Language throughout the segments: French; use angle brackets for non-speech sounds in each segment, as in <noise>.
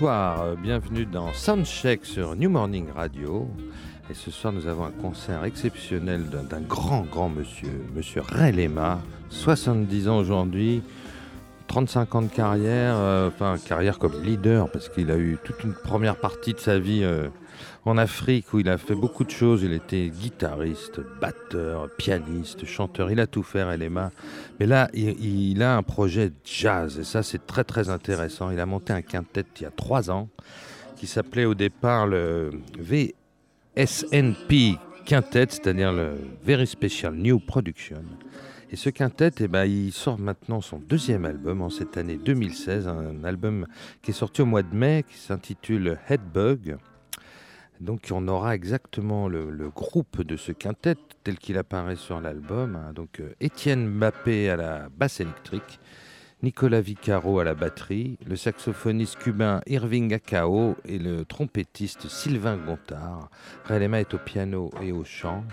Bonsoir, euh, bienvenue dans Soundcheck sur New Morning Radio. Et ce soir, nous avons un concert exceptionnel d'un grand, grand monsieur, monsieur Ray Lema, 70 ans aujourd'hui, 35 ans de carrière, euh, enfin, carrière comme leader, parce qu'il a eu toute une première partie de sa vie euh, en Afrique où il a fait beaucoup de choses. Il était guitariste, batteur, pianiste, chanteur, il a tout fait, Ray Lema. Mais là, il, il a un projet jazz, et ça, c'est très, très intéressant. Il a monté un quintet il y a trois ans, qui s'appelait au départ le VSNP Quintet, c'est-à-dire le Very Special New Production. Et ce quintet, eh ben, il sort maintenant son deuxième album en cette année 2016, un album qui est sorti au mois de mai, qui s'intitule Headbug. Donc on aura exactement le, groupe de ce quintet tel qu'il apparaît sur l'album. hein. Donc euh, Étienne Mbappé à la basse électrique, Nicolas Vicaro à la batterie, le saxophoniste cubain Irving Acao et le trompettiste Sylvain Gontard. Relema est au piano et au chant.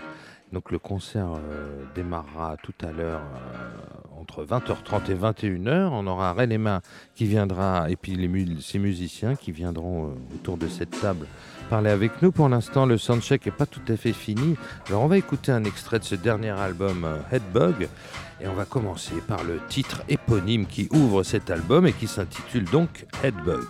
Donc le concert euh, démarrera tout à l'heure euh, entre 20h30 et 21h. On aura Relema qui viendra et puis les ses musiciens qui viendront euh, autour de cette table parler avec nous. Pour l'instant, le soundcheck n'est pas tout à fait fini. Alors on va écouter un extrait de ce dernier album Headbug et on va commencer par le titre éponyme qui ouvre cet album et qui s'intitule donc. Headbug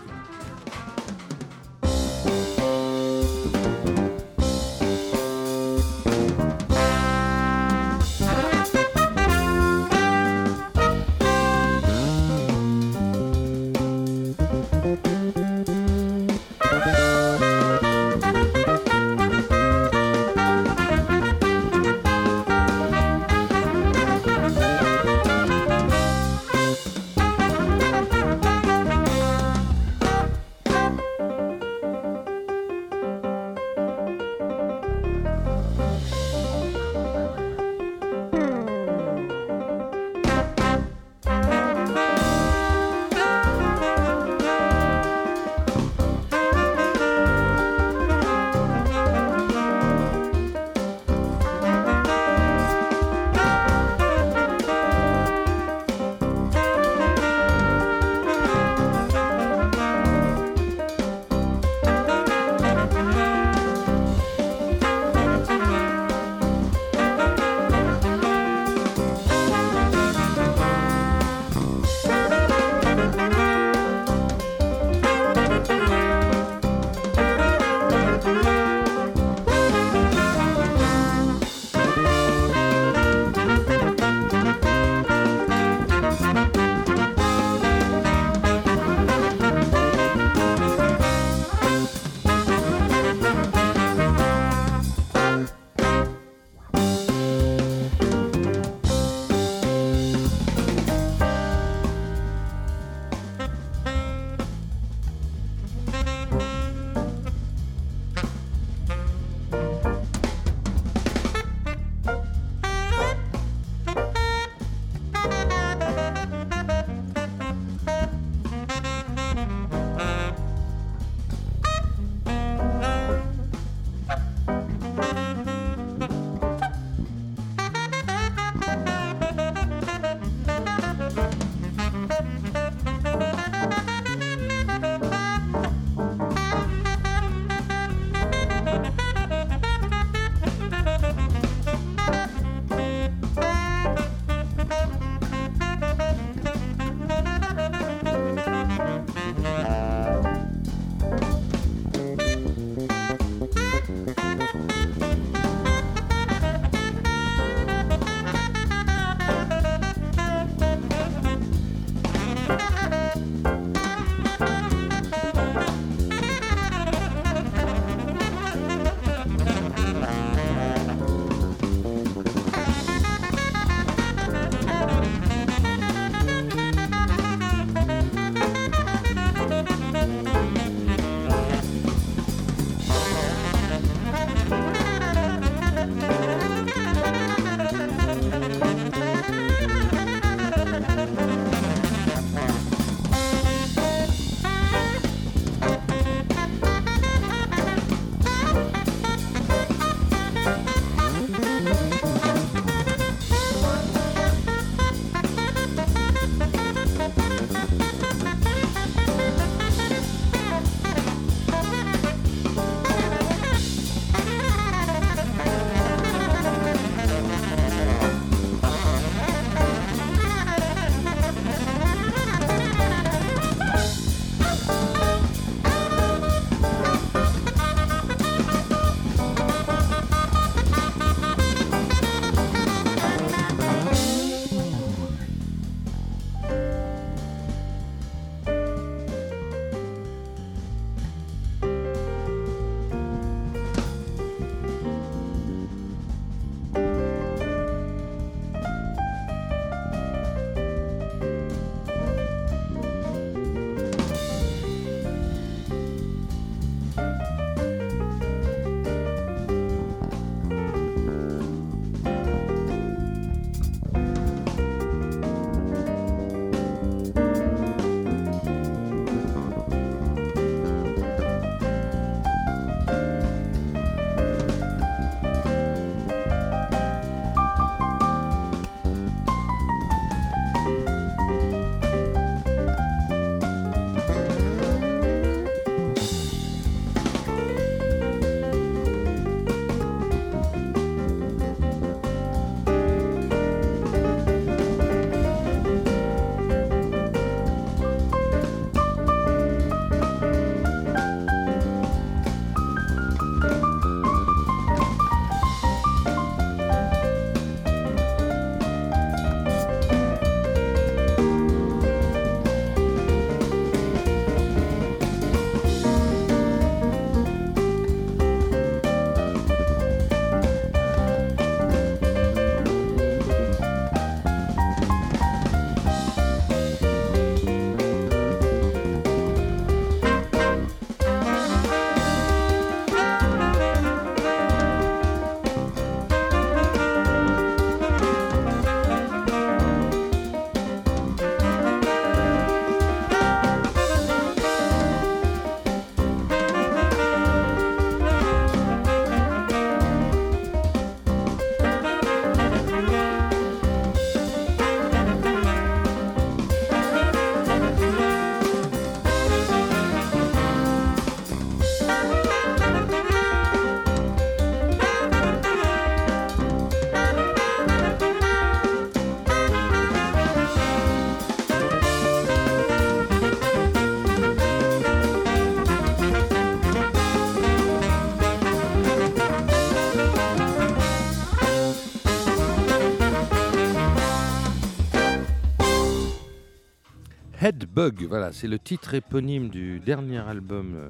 Headbug, voilà, c'est le titre éponyme du dernier album euh,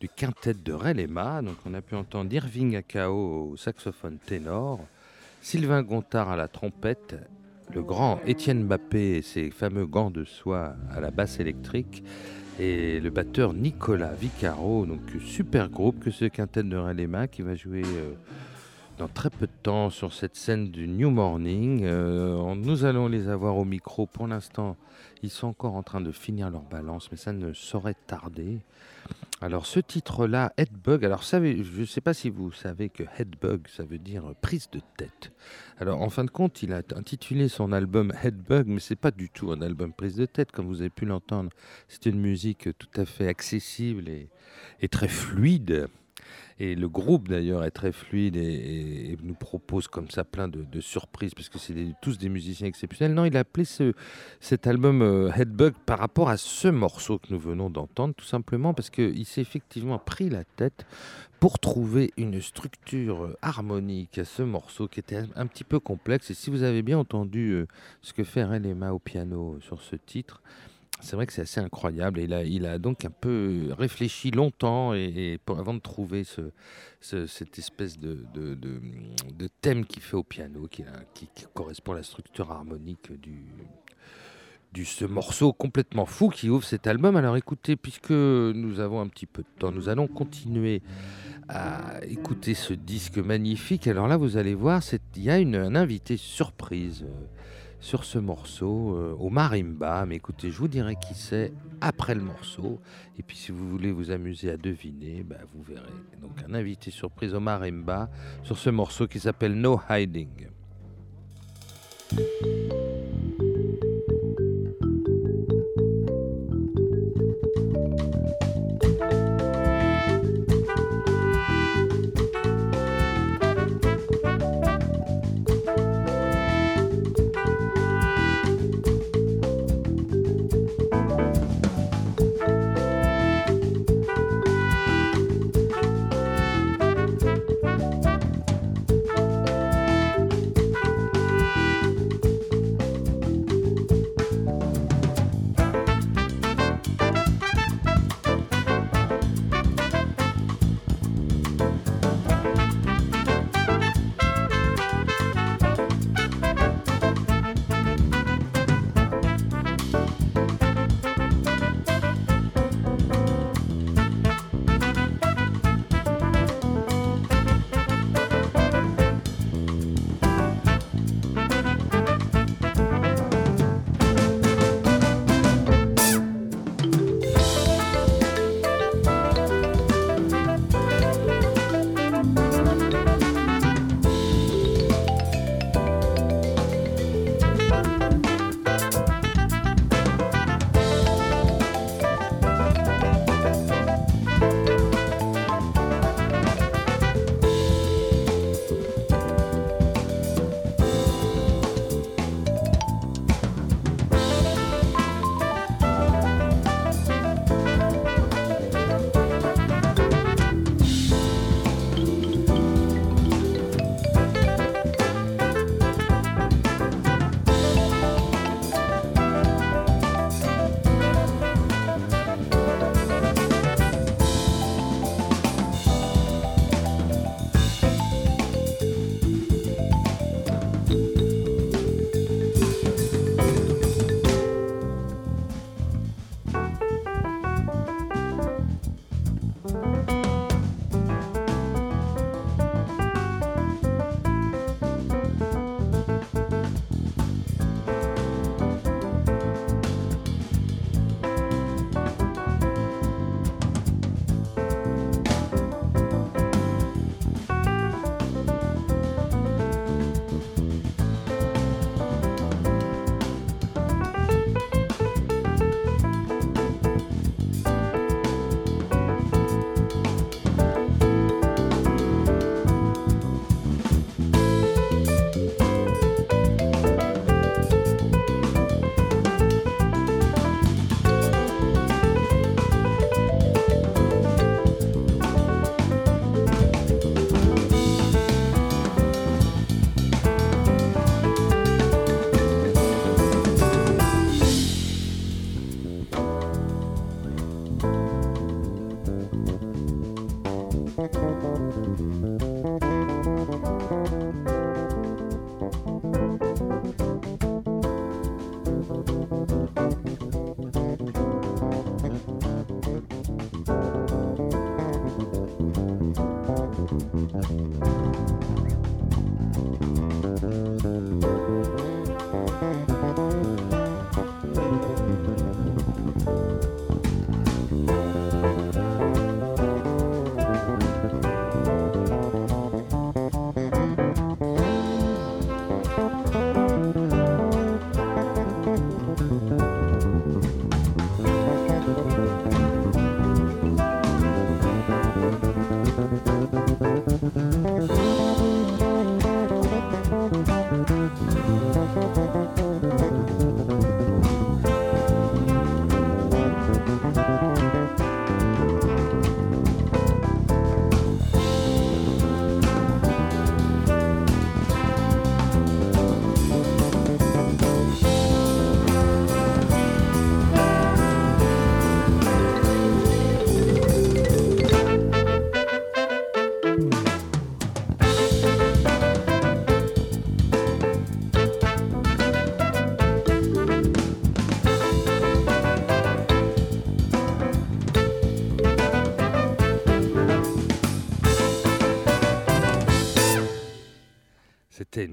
du quintet de Relema. Donc on a pu entendre Irving Akao au saxophone ténor, Sylvain Gontard à la trompette, le grand Étienne Mbappé et ses fameux gants de soie à la basse électrique, et le batteur Nicolas Vicaro, donc super groupe que ce quintet de Relema qui va jouer euh, dans très peu de temps sur cette scène du New Morning. Euh, nous allons les avoir au micro pour l'instant. Ils sont encore en train de finir leur balance, mais ça ne saurait tarder. Alors ce titre-là, Headbug, alors je ne sais pas si vous savez que Headbug, ça veut dire prise de tête. Alors en fin de compte, il a intitulé son album Headbug, mais c'est pas du tout un album prise de tête, comme vous avez pu l'entendre. C'est une musique tout à fait accessible et très fluide. Et le groupe d'ailleurs est très fluide et, nous propose comme ça plein de, surprises parce que c'est tous des musiciens exceptionnels. Non, il a appelé ce, cet album euh, Headbug par rapport à ce morceau que nous venons d'entendre, tout simplement parce qu'il s'est effectivement pris la tête pour trouver une structure harmonique à ce morceau qui était un, petit peu complexe. Et si vous avez bien entendu euh, ce que fait Relema au piano sur ce titre, c'est vrai que c'est assez incroyable. Il a, il a donc un peu réfléchi longtemps et, avant de trouver ce, cette espèce de, thème qu'il fait au piano, qui, correspond à la structure harmonique du, ce morceau complètement fou qui ouvre cet album. Alors écoutez, puisque nous avons un petit peu de temps, nous allons continuer à écouter ce disque magnifique. Alors là, vous allez voir, il y a une, un invité surprise. Sur ce morceau euh, au marimba. Mais écoutez, je vous dirai qui c'est après le morceau. Et puis si vous voulez vous amuser à deviner, bah, vous verrez. Donc un invité surprise au marimba sur ce morceau qui s'appelle No Hiding.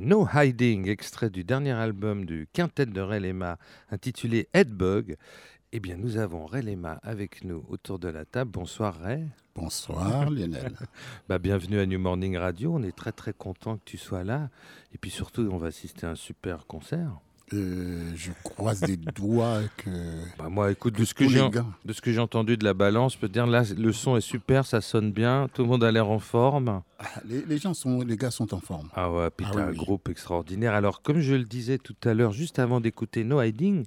No Hiding, extrait du dernier album du quintet de Relema intitulé Headbug. Eh bien, nous avons Relema avec nous autour de la table. Bonsoir Ray. Bonsoir <laughs> Lionel. bah, bienvenue à New Morning Radio. On est très très content que tu sois là. Et puis surtout, on va assister à un super concert. Euh, je croise des doigts que. Bah moi, écoute, de ce que j'ai que entendu de la balance, je peux te dire là, le son est super, ça sonne bien, tout le monde a l'air en forme. Ah, les, gens sont, les gars sont en forme. Ah ouais, puis ah, un groupe extraordinaire. Alors, comme je le disais tout à l'heure, juste avant d'écouter No Hiding,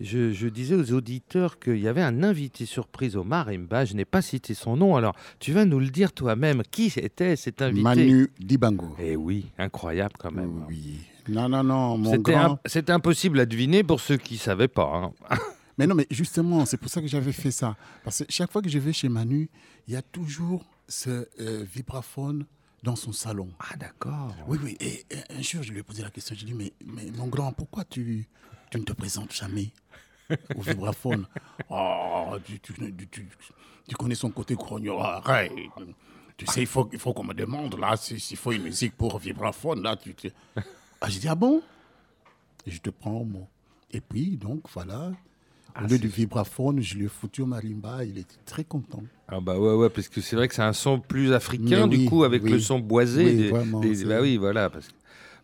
je, je, disais aux auditeurs qu'il y avait un invité surprise au Marimba. Je n'ai pas cité son nom. Alors, tu vas nous le dire toi-même. Qui était cet invité? Manu Dibango. Eh oui, incroyable quand même. Oui. Non, non, non, mon grand... C'était impossible à deviner pour ceux qui ne savaient pas. Hein. <laughs> mais non, mais justement, c'est pour ça que j'avais fait ça. Parce que chaque fois que je vais chez Manu, il y a toujours ce euh, vibraphone dans son salon. Ah, d'accord. Oui, oui. Et, un jour, je lui ai posé la question. Je lui ai dit, mais, mais mon grand, pourquoi tu, tu ne te présentes jamais au vibraphone? <laughs> Oh, tu, tu, tu, connais son côté grognon. Arrête. Tu sais, il faut, il faut qu'on me demande, là, s'il faut une musique pour vibraphone, là, tu... Ah, j'ai dit, ah bon? Je te prends au mot. Et puis, donc, voilà. Au ah, lieu du vibraphone, je lui ai foutu au marimba. Il était très content. Ah bah ouais, ouais, parce que c'est vrai que c'est un son plus africain, du coup, avec le son boisé. Oui, des, vraiment, bah oui, voilà. Parce que...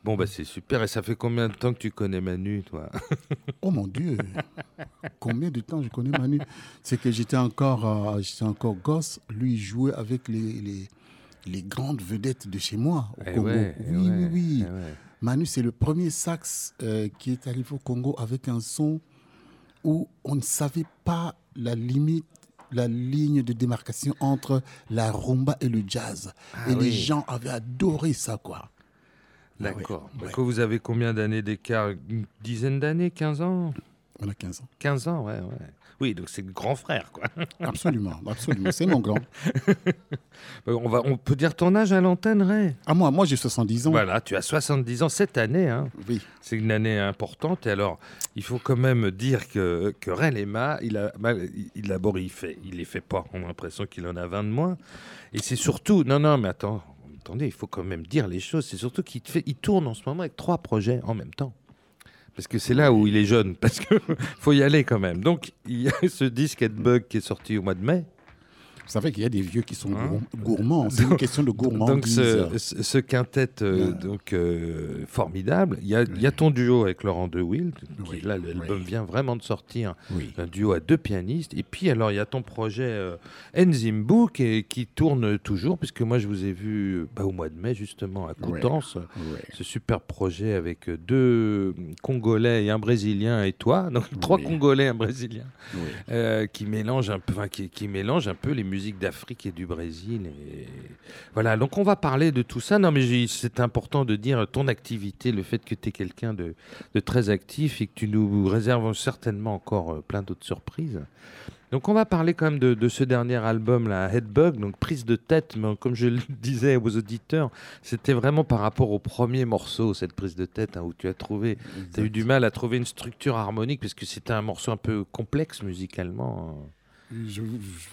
Bon, bah c'est super. Et ça fait combien de temps que tu connais Manu, toi? Oh mon Dieu Combien de temps je connais Manu? C'est que j'étais encore, euh, j'étais encore gosse. Lui, il jouait avec les, les, les, grandes vedettes de chez moi, au eh Congo. oui, oui, oui. Eh Manu, c'est le premier sax euh, qui est arrivé au Congo avec un son où on ne savait pas la limite la ligne de démarcation entre la rumba et le jazz. Ah et les gens avaient adoré ça, quoi. D'accord. Vous avez combien d'années d'écart? Une dizaine d'années? 15 ans? On a 15 ans. 15 ans, ouais, ouais. Oui, donc c'est le grand frère, quoi. <laughs> Absolument, absolument. C'est mon grand. <laughs> on, va, on peut dire ton âge à l'antenne, Ray? Ah, moi, moi j'ai 70 ans. Voilà, tu as 70 ans cette année. Hein. Oui. C'est une année importante. Et alors, il faut quand même dire que, que Ray Lema, il a, il, d'abord, il fait, il les fait pas. On a l'impression qu'il en a 20 de moins. Et c'est surtout, non, non, mais attends, attendez, il faut quand même dire les choses. C'est surtout qu'il il tourne en ce moment avec trois projets en même temps. Parce que c'est là où il est jeune, parce qu'il <laughs> faut y aller quand même. Donc, il y a ce disque Headbug qui est sorti au mois de mai. Vous savez qu'il y a des vieux qui sont hein gourmands. C'est une question de gourmandise. Donc ce, ce quintet euh, donc, euh, formidable. Il y, a, il y, a, ton duo avec Laurent DeWitt. Qui, là, l'album vient vraiment de sortir. Un duo à deux pianistes. Et puis alors il y a ton projet euh, Enzimbu qui, qui, tourne toujours, puisque moi je vous ai vu bah, au mois de mai justement à Coutances. Ce super projet avec deux Congolais et un Brésilien et toi. Donc <laughs> trois Congolais et un Brésilien. qui mélangent un peu, enfin, qui, qui mélangent un peu les musique d'Afrique et du Brésil. Et... Voilà, donc on va parler de tout ça. Non, mais c'est important de dire ton activité, le fait que tu es quelqu'un de, très actif et que tu nous réserves certainement encore euh, plein d'autres surprises. Donc on va parler quand même de, ce dernier album, la Headbug, donc prise de tête, mais comme je le <laughs> disais aux auditeurs, c'était vraiment par rapport au premier morceau, cette prise de tête, hein, où tu as trouvé, tu as eu du mal à trouver une structure harmonique, parce que c'était un morceau un peu complexe musicalement. Je,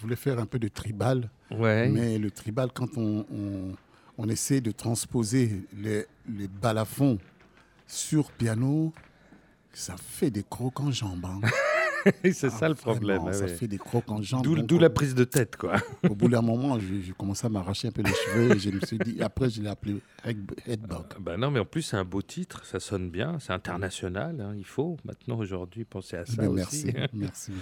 voulais faire un peu de tribal. Mais le tribal, quand on, on, essaie de transposer les, les balafons sur piano, ça fait des crocs en jambes. Hein. <laughs> <laughs> c'est ça le problème. ça fait des crocs en jambes. D'où la prise de tête, quoi. <laughs> au bout d'un moment, j'ai commencé à m'arracher un peu les cheveux et je me suis dit, après, je l'ai appelé Headbug. bah non, mais en plus, c'est un beau titre, ça sonne bien, c'est international. Hein, il faut maintenant, aujourd'hui, penser à ça. Merci, <laughs> merci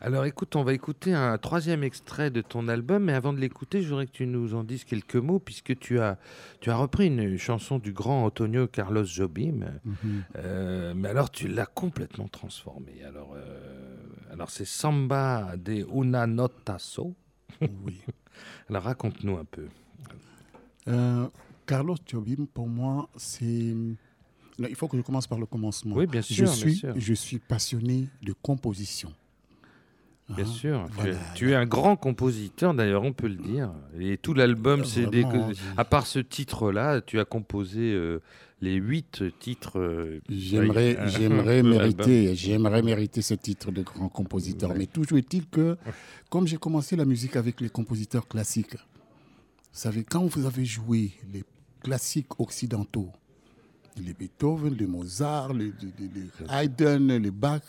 Alors écoute, on va écouter un troisième extrait de ton album, mais avant de l'écouter, je voudrais que tu nous en dises quelques mots, puisque tu as, tu as repris une chanson du grand Antonio Carlos Jobim, mhm. euh, mais alors tu l'as complètement transformé. Alors. Euh, alors c'est Samba de Una Notaso. Oui. <laughs> Alors raconte-nous un peu. Euh, Carlos Jobim, pour moi, c'est... Il faut que je commence par le commencement. Oui, bien sûr. Je suis, bien sûr. Je suis passionné de composition. Bien hein? sûr, tu, es, un grand compositeur d'ailleurs, on peut le dire. Et tout l'album, c'est des... à part ce titre-là, tu as composé euh, les huit titres. Euh, j'aimerais, j'aimerais <laughs> mériter, j'aimerais mériter ce titre de grand compositeur. Mais toujours est-il que, comme j'ai commencé la musique avec les compositeurs classiques, vous savez, quand vous avez joué les classiques occidentaux, les Beethoven, les Mozart, les, les, les Haydn, les Bach.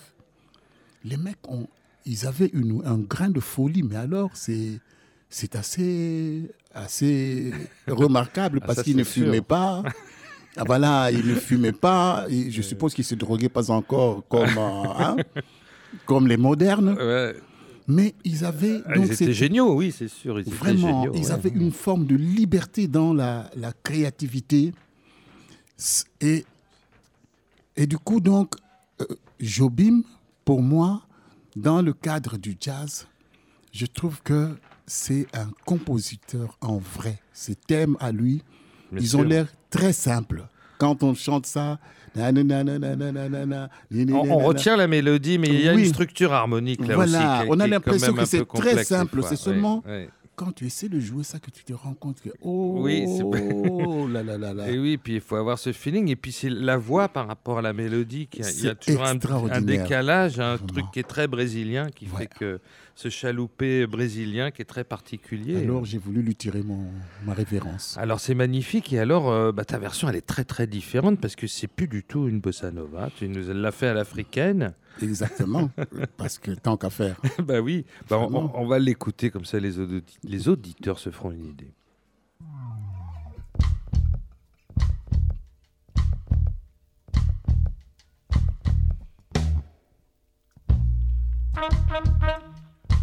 Les mecs, ont, ils avaient une, un grain de folie, mais alors c'est c'est assez, assez <laughs> remarquable Ah, parce qu'ils ne fumaient pas. <laughs> Ah, voilà, ils ne fumaient pas. Je suppose qu'ils se droguaient pas encore comme, <laughs> euh, hein, comme les modernes. Ouais. Mais ils avaient. Ah, donc ils étaient c'était- géniaux, oui, c'est sûr. Ils Vraiment, géniaux, ils ouais. avaient une forme de liberté dans la, la créativité. Et, et du coup, donc, euh, Jobim, pour moi, dans le cadre du jazz, je trouve que c'est un compositeur en vrai. Ses thèmes à lui, Bien ils sûr. ont l'air très simples. Quand on chante ça, On, on retient la mélodie, mais il y a Oui. une structure harmonique là Voilà, aussi. qui- on a l'impression que c'est très simple, c'est seulement- quand tu essaies de jouer ça que tu te rends compte que oh Oui, c'est- là là là là. Et oui, puis il faut avoir ce feeling. Et puis c'est la voix par rapport à la mélodie. qui a- Il y a toujours un, décalage, un Vraiment. truc qui est très brésilien, qui Ouais. fait que ce chaloupé brésilien qui est très particulier. Alors j'ai voulu lui tirer mon, ma révérence. Alors c'est magnifique et alors euh, bah, ta version elle est très très différente parce que c'est plus du tout une bossa nova. Tu nous l'as fait à l'africaine. Exactement, <laughs> parce que tant qu'à faire. <laughs> bah oui, Bah, on, va l'écouter comme ça les, audi- les auditeurs se feront une idée. <laughs>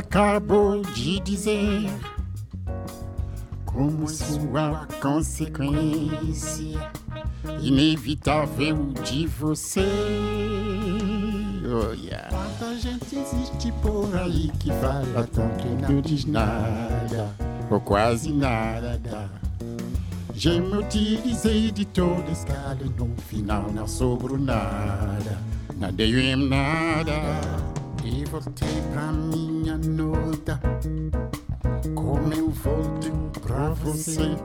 acabou de dizer. Como sua consequência inevitável de você. Oh, yeah. Quanta gente existe por aí que fala tanto e não diz nada, ou quase nada. Já me utilizei de toda escala e no final não sobrou nada, não dei nada. E voltei pra minha nota, como eu volto pra você.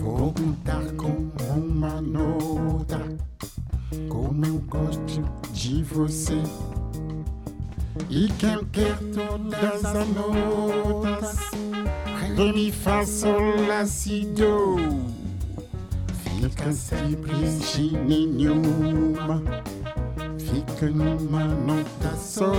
Vou cantar com uma nota, como eu gosto de você. E quem quer todas as notas, Ré, Mi, Fá, Sol, Lá, Si, Do, fica simples de nenhuma, fica numa nota só.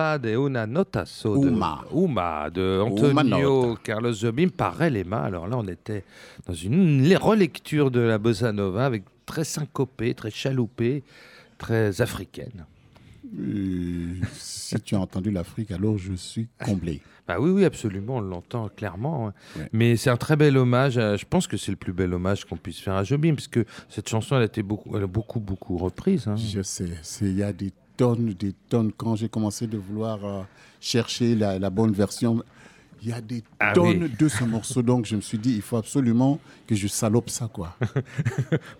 Samba de una nota so de Uma. Uma de Antonio. Carlos Jobim par Relema. Alors là, on était dans une relecture de la bossa nova avec très syncopée, très chaloupée, très africaine. Euh, si tu as entendu l'Afrique, alors je suis comblé. <laughs> Bah oui, oui, absolument, on l'entend clairement. hein. Ouais. Mais c'est un très bel hommage. à- je pense que c'est le plus bel hommage qu'on puisse faire à Jobim, parce que cette chanson, elle a été beaucoup, elle a beaucoup, beaucoup reprise. hein. Je sais, il y a des tonnes, des tonnes. Quand j'ai commencé de vouloir euh, chercher la, la bonne version, il y a des Ah tonnes oui. de ce morceau. Donc je me suis dit, il faut absolument que je salope ça, quoi. <laughs>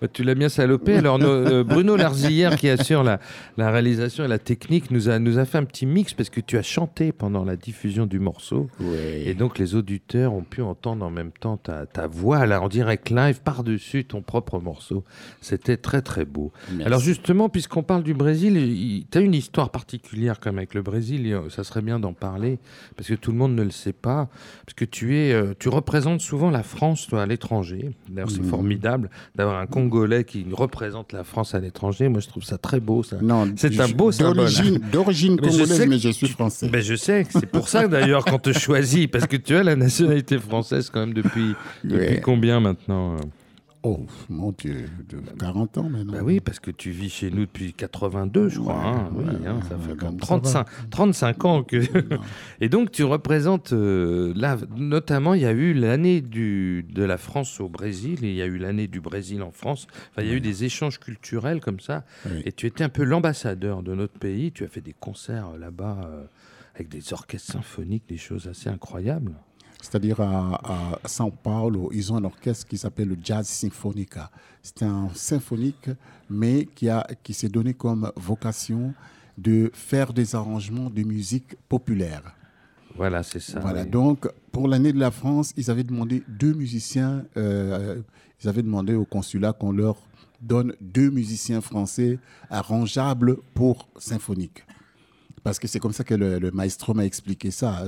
Bah, tu l'as bien salopé. Alors, nos- euh, Bruno Larzillière, qui assure la, la réalisation et la technique, nous a, nous a fait un petit mix parce que tu as chanté pendant la diffusion du morceau. Et donc, les auditeurs ont pu entendre en même temps ta, ta voix là, en direct live par-dessus ton propre morceau. C'était très, très beau. Merci. Alors, justement, puisqu'on parle du Brésil, tu as une histoire particulière comme avec le Brésil. euh, Ça serait bien d'en parler parce que tout le monde ne le sait pas. Parce que tu, es, euh, tu représentes souvent la France, toi, à l'étranger. D'ailleurs, c'est Mhm. formidable d'avoir un Congolais qui représente la France à l'étranger. Moi, je trouve ça très beau, ça. Non, C'est un beau symbole. d'origine, Mais je congolaise, que mais je suis français. Ben, je sais, c'est pour ça d'ailleurs qu'on te choisit, parce que tu as la nationalité française quand même depuis, depuis Ouais. combien maintenant euh Oh, mon Dieu, de 40 ans maintenant. Bah oui, parce que tu vis chez nous depuis 82, je crois. Ouais, hein. oui, hein, ouais, ça fait comme donc ça va. 35, 35 ans que. <laughs> Et donc tu représentes euh, là, notamment, il y a eu l'année du de la France au Brésil et il y a eu l'année du Brésil en France. Enfin, il y a eu des échanges culturels comme ça. Et tu étais un peu l'ambassadeur de notre pays. Tu as fait des concerts là-bas euh, avec des orchestres symphoniques, des choses assez incroyables. C'est-à-dire à, à São Paulo, ils ont un orchestre qui s'appelle le Jazz Sinfonica. C'est un symphonique, mais qui, a, qui s'est donné comme vocation de faire des arrangements de musique populaire. Voilà, c'est ça. voilà, oui. donc pour l'année de la France, ils avaient demandé deux musiciens, euh, ils avaient demandé au consulat qu'on leur donne deux musiciens français arrangeables pour symphonique. Parce que c'est comme ça que le, le maestro m'a expliqué ça.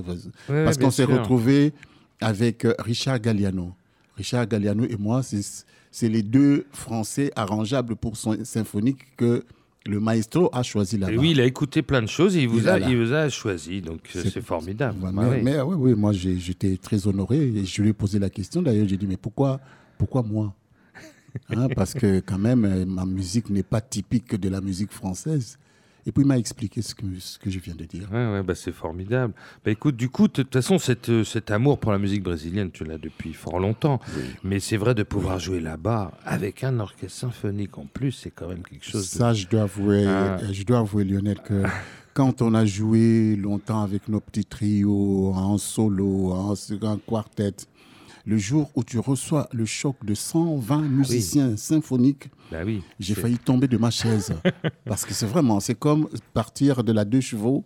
Ouais, Parce qu'on s'est retrouvé avec euh, Richard Galliano. Richard Galliano et moi, c'est les deux Français arrangeables pour son symphonique que le maestro a choisi là-bas. Oui, il a écouté plein de choses et il vous, Il a, a là. il vous a choisi, donc euh, C'est- formidable. Ouais, Bah mais, oui. moi j'étais très honoré et je lui ai posé la question. D'ailleurs, j'ai dit mais pourquoi, pourquoi moi? <laughs> Hein, Parce que quand même, euh, ma musique n'est pas typique de la musique française. Et puis il m'a expliqué ce que, ce que je viens de dire. Ouais, ouais, bah c'est formidable. Bah écoute, du coup, de toute façon, cette, euh, cet amour pour la musique brésilienne, tu l'as depuis fort longtemps. Mais c'est vrai de pouvoir jouer là-bas avec un orchestre symphonique en plus, c'est quand même quelque chose. de- Ça, je dois avouer, Ah. je dois avouer, Lionel, que <laughs> quand on a joué longtemps avec nos petits trios, en solo, en, en quartet, le jour où tu reçois le choc de 120 musiciens symphoniques, Bah oui. j'ai failli tomber de ma chaise. <laughs> Parce que c'est vraiment, c'est comme partir de la deux chevaux,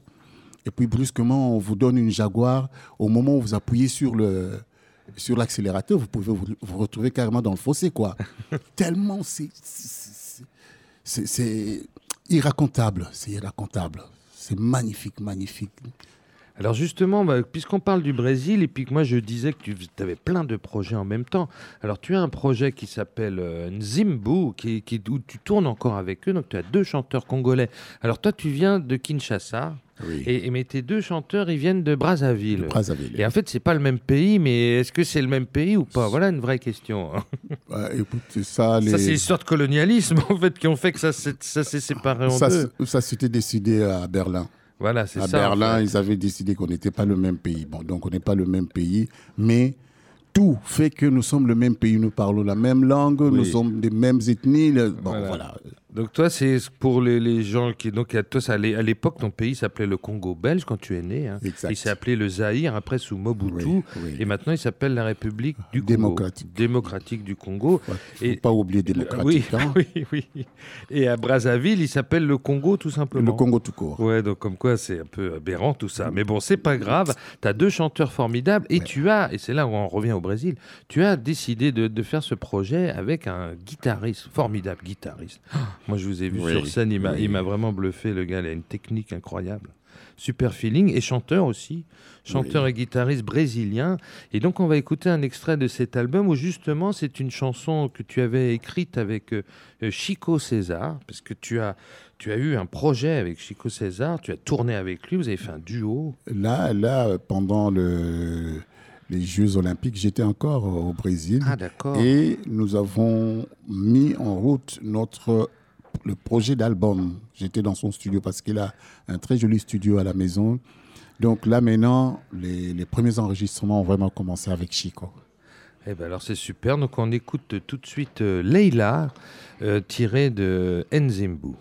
et puis brusquement, on vous donne une Jaguar. Au moment où vous appuyez sur le sur l'accélérateur, vous pouvez vous, vous retrouver carrément dans le fossé, quoi. <laughs> Tellement c'est- c'est irracontable, c'est irracontable. C'est magnifique, magnifique. Alors justement, bah, puisqu'on parle du Brésil, et puis que moi je disais que tu avais plein de projets en même temps, alors tu as un projet qui s'appelle euh, Nzimbu, qui, qui- où tu tournes encore avec eux, donc tu as deux chanteurs congolais. Alors toi tu viens de Kinshasa, Oui. et, et- mais tes deux chanteurs ils viennent de Brazzaville. Brazzaville. Et en fait, c'est pas le même pays, mais est-ce que c'est le même pays ou pas? Voilà une vraie question. hein. <laughs> Écoute, ça, les... Ça, c'est l'histoire de colonialisme, <laughs> en fait, qui ont fait que ça s'est ça s'est séparé en ça, deux. ça s'était décidé à Berlin. Voilà, c'est À ça. en Berlin, fait. ils avaient décidé qu'on n'était pas le même pays. Bon, donc on n'est pas le même pays, mais tout fait que nous sommes le même pays. Nous parlons la même langue, nous sommes des mêmes ethnies. Bon, Voilà. voilà. Donc toi, c'est pour les, les gens qui... Donc à, toi, ça, à l'époque, ton pays s'appelait le Congo belge quand tu es né. Hein. Exact. Il s'est appelé le Zaïre, après sous Mobutu. Oui, oui. Et maintenant, il s'appelle la République du Congo. Démocratique. Démocratique du Congo. Faut Et- pas oublier Oui, démocratique. hein. <laughs> oui, oui. Et à Brazzaville, il s'appelle le Congo, tout simplement. Le Congo tout court. Ouais, donc comme quoi c'est un peu aberrant tout ça. Mais bon, c'est pas grave. Tu as deux chanteurs formidables et tu as, et c'est là où on revient au Brésil, tu as décidé de, de faire ce projet avec un guitariste, formidable guitariste. <gasps> Moi, je vous ai vu Oui, sur scène, il m'a oui. vraiment bluffé, le gars, il a une technique incroyable. Super feeling et chanteur aussi, chanteur et guitariste brésilien. Et donc on va écouter un extrait de cet album où justement c'est une chanson que tu avais écrite avec euh, euh, Chico César, parce que tu as, tu as eu un projet avec Chico César, tu as tourné avec lui, vous avez fait un duo. Là, là, pendant le, les Jeux Olympiques, j'étais encore au Brésil. Ah d'accord. Et nous avons mis en route notre le projet d'album. J'étais dans son studio parce qu'il a un très joli studio à la maison. Donc là maintenant, les, premiers enregistrements ont vraiment commencé avec Chico. Eh ben alors c'est super. Donc on écoute tout de suite euh, Leila, euh, tirée de Nzimbu.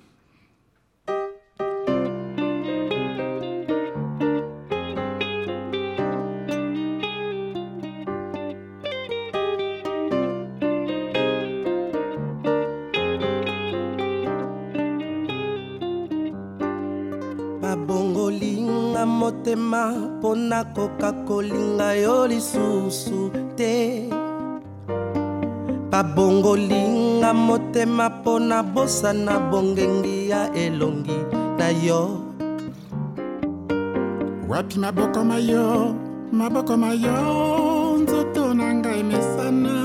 Nakoka kolinga yo lisusu te. Babongolinga motema mpo nabosana bongengi ya elongi na yo. Wapi maboko mayo? Maboko mayo nzoto na ngai mesana.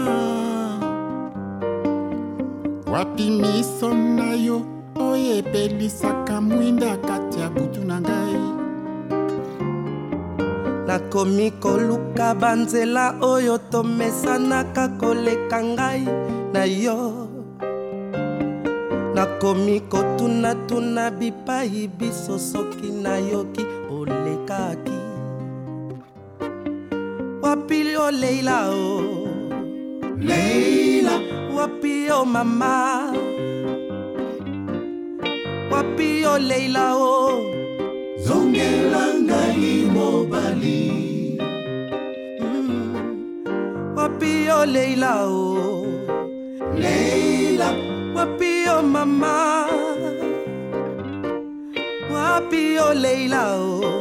Wapi miso na yo oyo epelisaka mwinda kati nakomi koluka banzela oyo tomesanaka koleka ngai na yo. Nakomi kotunatuna bipai biso soki nayoki olekaki. Wapi o leila o? Leila. Wapi o mama? Wapi o leila o? Zongela ngai mobali mm. wapi o leila o leila. Wapi o mama? Wapi o leila o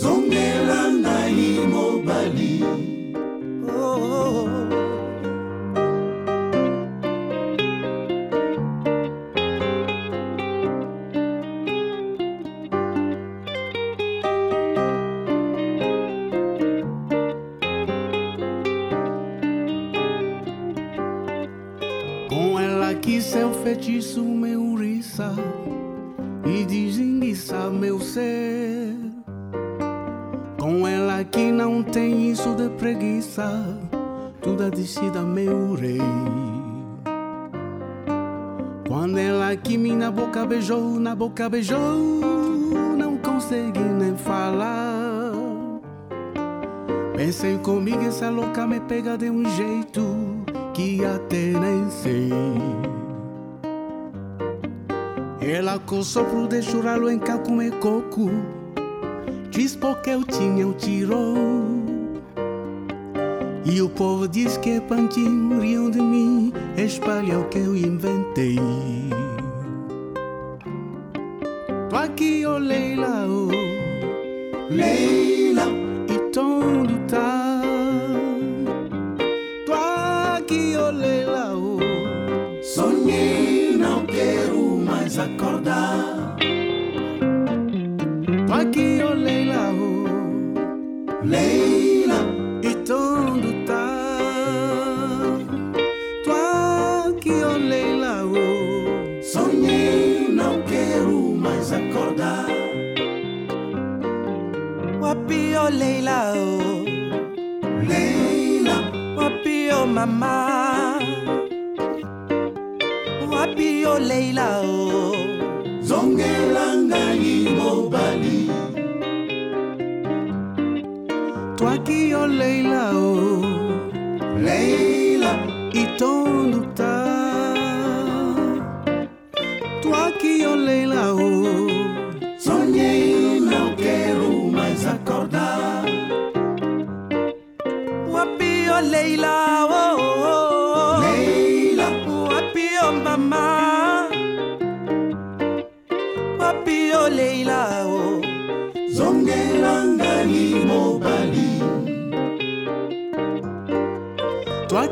zongela ngai mobali seu feitiço me uriça e desenguiça meu ser. Com ela que não tem isso de preguiça, tudo a descida meu rei. Quando ela que me na boca beijou, na boca beijou, não consegui nem falar. Pensei comigo, essa louca me pega de um jeito que até nem sei. Com sopro de churralo em comer coco, diz porque eu tinha, eu tirou. E o povo diz que é pantinho, riam de mim, espalha o que eu inventei. Tô aqui, ô Leila, ô Leila, mama. Wapi o Leila o Zongela ngai mobali. Aqui, ô Leila, ô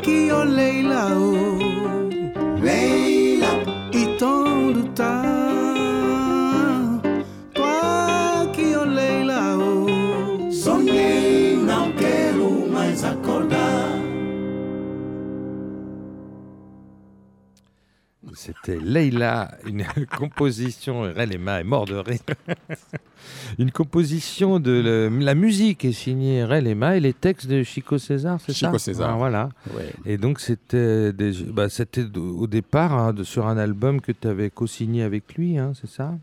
qui ô Leila oh. Leila, E tant de temps Toi qui ô Leila oh. sonhei, não quero mais acordar. C'était Leila, une <laughs> composition, Relema est mort de rire. <laughs> une composition de le- la musique est signée Relema et les textes de Chico César, c'est ça Chico César. Ah, voilà. Ouais. Et donc c'était bah, au départ hein, de- sur un album que tu avais co-signé avec lui, hein, c'est ça?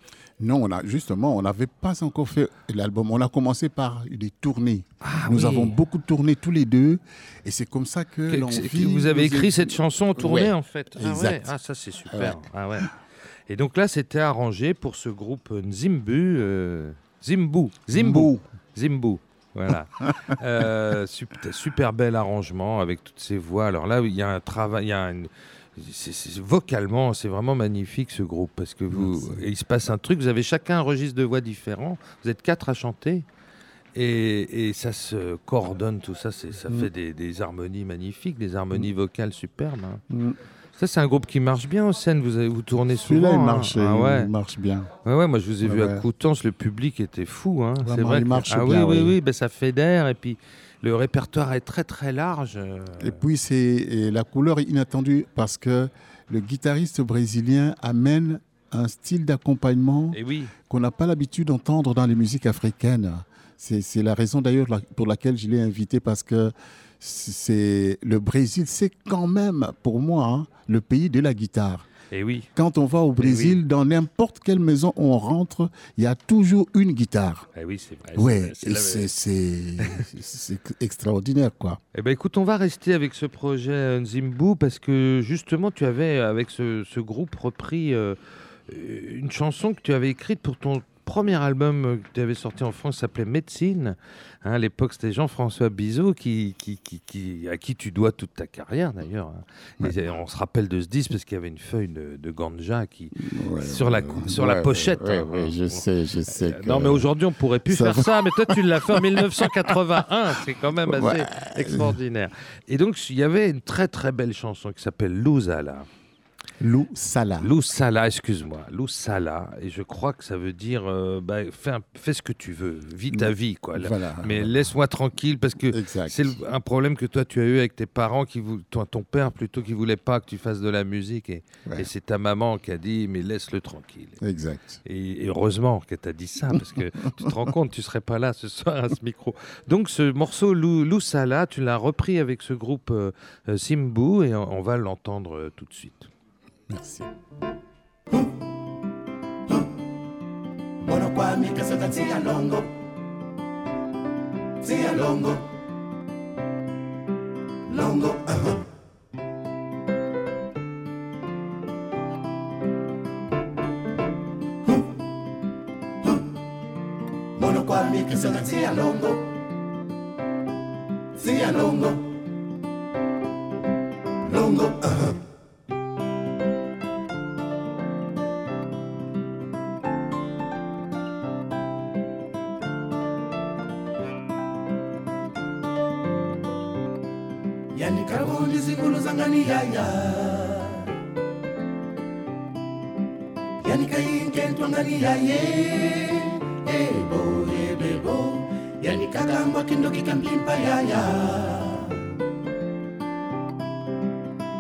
Non, on a, justement, on n'avait pas encore fait l'album. On a commencé par des tournées. Nous Ah oui. avons beaucoup tourné tous les deux. Et c'est comme ça que, Que- vous avez nous écrit cette chanson en tournée Ouais, en fait. Ah, ouais. Ah, ça c'est super. Ah, ouais. Et donc là c'était arrangé pour ce groupe Nzimbu, euh, Zimbu, Zimbu, Zimbu. Voilà. <laughs> Euh, super, super bel arrangement avec toutes ces voix. Alors là, il y a un travail, il y a une- vocalement, c'est vraiment magnifique ce groupe parce que vous, il se passe un truc. Vous avez chacun un registre de voix différent. Vous êtes quatre à chanter. Et, et ça se coordonne, tout ça, ça Mm. fait des, des harmonies magnifiques, des harmonies vocales superbes. hein. Mm. Ça, c'est un groupe qui marche bien en scène. Vous, avez, vous tournez souvent. Celui-là, il hein. marche, Ah ouais. il marche bien. Ouais, ouais, moi je vous ai Ouais, vu à. Coutances, le public était fou. Hein. C'est vrai. il que- marche ah bien, oui, oui, oui. ben, ça fédère et puis le répertoire est très très large. Et puis, c'est la couleur est inattendue parce que le guitariste brésilien amène un style d'accompagnement oui, qu'on n'a pas l'habitude d'entendre dans les musiques africaines. C'est c'est la raison d'ailleurs pour laquelle je l'ai invité parce que c'est le Brésil, c'est quand même pour moi hein, le pays de la guitare. et oui. Quand on va au Brésil, dans n'importe quelle maison où on rentre, il y a toujours une guitare. Eh oui, c'est vrai. Ouais, c'est- et <laughs> extraordinaire quoi. Eh ben, écoute, on va rester avec ce projet euh, Nzimbu parce que justement, tu avais, avec ce, ce groupe, repris euh, une chanson que tu avais écrite pour ton premier album que tu avais sorti en France, s'appelait Médecine. Hein, à l'époque, c'était Jean-François Bizot qui, qui, qui, qui- à qui tu dois toute ta carrière d'ailleurs. hein. On se rappelle de ce disque parce qu'il y avait une feuille de, de ganja qui, sur la, sur la pochette. hein. je sais, je sais. Euh, que- Non, mais aujourd'hui, on pourrait plus Ça faire va. ça. Mais toi, tu l'as fait en 1981. C'est quand même assez extraordinaire. Et donc, il y avait une très très belle chanson qui s'appelle Louzala. Lou Salah. Lousala, excuse-moi. Lousala. Et je crois que ça veut dire euh, bah, fais, un- fais ce que tu veux. Vis ta vie. Quoi. Voilà. Mais laisse-moi tranquille parce que c'est un problème que toi tu as eu avec tes parents, qui vou- toi, ton père plutôt, qui voulait pas que tu fasses de la musique. Et, Ouais. et c'est ta maman qui a dit mais laisse-le tranquille. Exact. Et, et heureusement qu'elle t'a dit ça, parce que tu te rends compte, tu serais pas là ce soir à ce micro. Donc ce morceau Lou, Lou Sala, tu l'as repris avec ce groupe euh, euh, Simbu et on, on va l'entendre euh, tout de suite. Merci. Mono kwa mi kasata tia longo Tia longo Longo uh-huh. Huh. Huh. Mono kwa mi kasata tia longo Tia longo Longo uh-huh. kazangani eh, eh, yaya yanika yinkentwangani yaye ebo ebebo yanikakambwa kindo kikamplimpa yaya.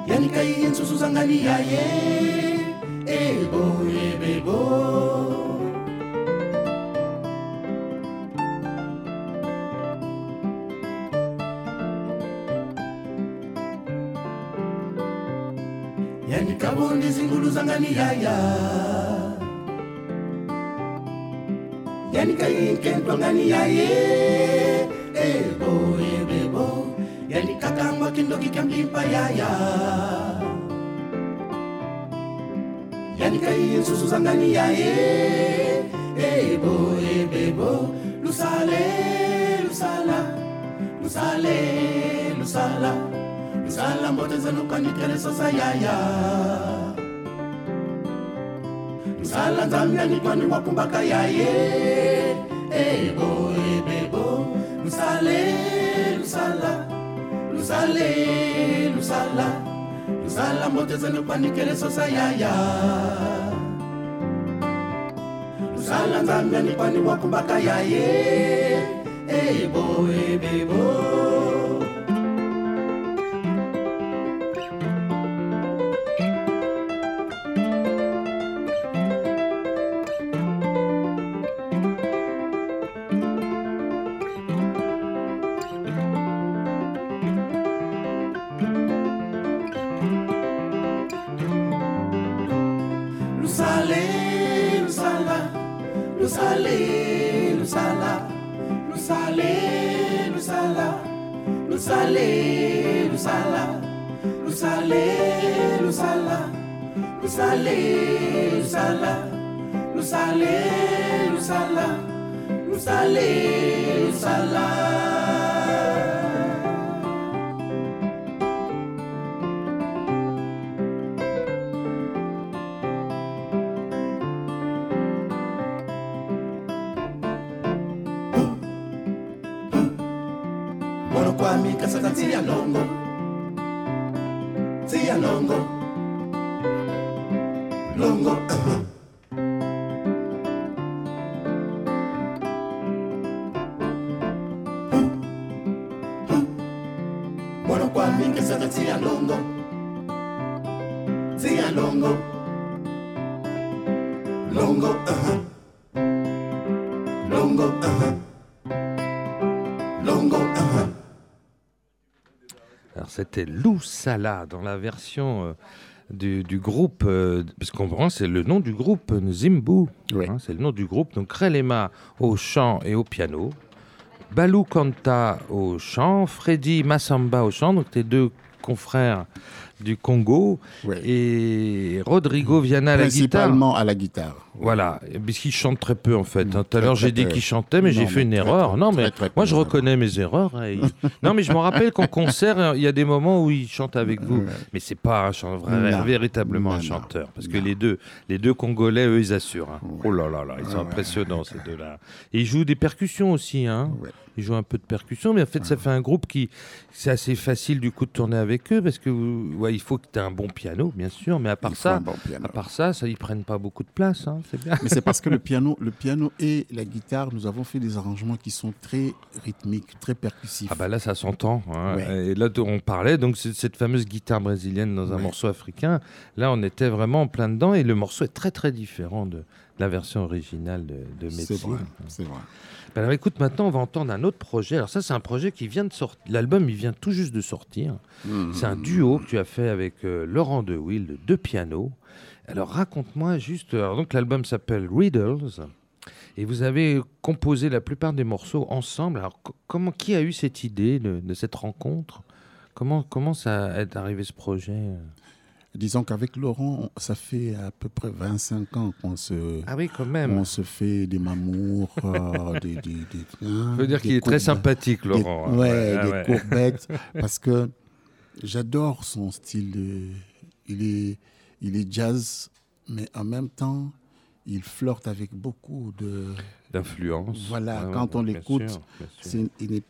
Yanika yinsusu zangani yaye ebo eh, ebebo nganiyaya yanikayin kento nganiyaye ebo ebebo yanikakangwa kindoki kyambimpa yaya. Yanikayin susu zanganiyaye ebo ebebo lusale lusala lusale lusala lusala mbote zanukanitelesosayaya sala ni kwani wakumbaka yaye, ebo ebebo lusale lusala. Lusale lusala. Lusala mbotezani kwanikelesosa yaya. Lusala ni kwani wakumbaka yaye, ebo ebebo lusale lusala lusale lusala lusale lusala lusale lusala lusale lusala lusale lusala lusale lusala longo c'était Lou Sala dans la version euh, du, du groupe, euh, parce qu'on comprend c'est le nom du groupe Zimbu, Oui. hein, c'est le nom du groupe. Donc Relema au chant et au piano, Balou Kanta au chant, Freddy Massamba au chant, donc tes deux confrères du Congo, et Rodrigo Viana à la guitare. Principalement à la guitare. Voilà, et puisqu'il chante très peu en fait. hein. Tout à l'heure j'ai dit qu'il chantait, mais j'ai fait une très, erreur. très, non, mais très moi je reconnais mes erreurs. <laughs> non, mais je me rappelle qu'en concert, il y a des moments où il chante avec vous. Ouais. Mais c'est pas un Non. véritablement Non, un chanteur. Parce que les deux, les deux Congolais, eux, ils assurent. hein. Ouais. Oh là là là, ils sont Ouais. impressionnants ces deux-là. Et ils jouent des percussions aussi. Hein. Ils jouent un peu de percussion, mais en fait, ça fait un groupe qui. C'est assez facile du coup de tourner avec eux parce que ouais, il faut que tu aies un bon piano, bien sûr, mais à part ça, bon à part ça, ça, ils prennent pas beaucoup de place. Hein. C'est bien. Mais c'est parce que le <laughs> piano, le piano et la guitare, nous avons fait des arrangements qui sont très rythmiques, très percussifs. Ah bah là, ça s'entend. hein. Ouais. Et là, on parlait donc cette fameuse guitare brésilienne dans un Ouais. morceau africain. Là, on était vraiment en plein dedans et le morceau est très très différent de la version originale de, de c'est vrai, c'est vrai. Bah Alors écoute, maintenant on va entendre un autre projet. Alors ça, c'est un projet qui vient de sortir. L'album, il vient tout juste de sortir. C'est un duo que tu as fait avec euh, Laurent De Will, de deux pianos. Alors raconte-moi juste. Alors donc l'album s'appelle Riddles. Et vous avez composé la plupart des morceaux ensemble. Alors co- comment, qui a eu cette idée de, de cette rencontre? Comment, comment ça est arrivé ce projet? euh Disons qu'avec Laurent, ça fait à peu près 25 ans qu'on se, Ah oui, quand même. on se fait des mamours, euh, <laughs> des, des, des- hein, Ça veut dire des qu'il est très sympathique, des- Laurent. hein. ouais, ah des ouais. courbettes. <laughs> parce que j'adore son style. De, il, est, il est jazz, mais en même temps, il flirte avec beaucoup de. D'influence. Voilà, Ouais, quand ouais, on l'écoute, il n'est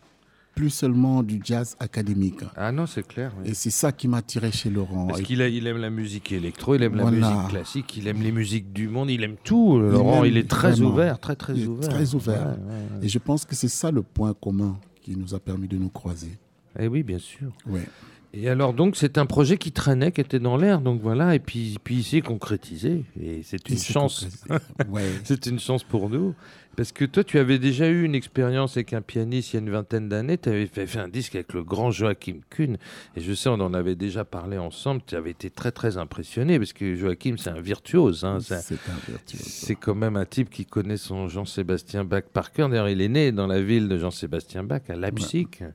plus seulement du jazz académique. Ah non, c'est clair. oui. Et c'est ça qui m'a attiré chez Laurent. Parce qu'il il aime la musique électro, il aime la musique classique, il aime les musiques du monde, il aime tout. Laurent, aime il est très vraiment. ouvert, très très Il est ouvert. très ouvert. Ouais, ouais, ouais. Et je pense que c'est ça le point commun qui nous a permis de nous croiser. Eh oui, bien sûr. Ouais. Et alors donc c'est un projet qui traînait, qui était dans l'air, donc voilà, et puis puis il s'est concrétisé, et c'est une c'est chance. <laughs> ouais. C'est une chance pour nous. Parce que toi, tu avais déjà eu une expérience avec un pianiste il y a une vingtaine d'années. Tu avais fait, fait un disque avec le grand Joachim Kuhn. Et je sais, on en avait déjà parlé ensemble. Tu avais été très, très impressionné. Parce que Joachim, c'est un virtuose. hein. C'est- C'est un virtuose. C'est quand même un type qui connaît son Jean-Sébastien Bach par cœur. D'ailleurs, il est né dans la ville de Jean-Sébastien Bach, à Leipzig. Ouais.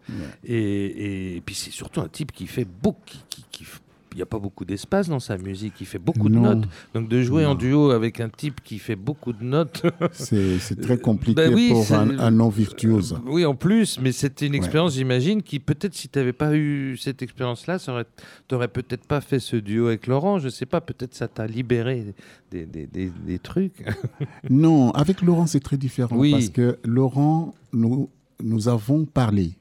Et, et- et puis, c'est surtout un type qui fait beaucoup, qui, qui- qui il n'y a pas beaucoup d'espace dans sa musique. Il fait beaucoup de Non. notes. Donc de jouer en Non. duo avec un type qui fait beaucoup de notes. <laughs> C'est très compliqué Ben oui, pour un, un non-virtuose. oui, en plus, mais c'était une Ouais. expérience, j'imagine, qui peut-être si tu n'avais pas eu cette expérience-là, tu n'aurais peut-être pas fait ce duo avec Laurent. Je sais pas, peut-être ça t'a libéré des, des- des- des trucs. Non, avec Laurent, c'est très différent Oui. parce que Laurent, nous, nous avons parlé.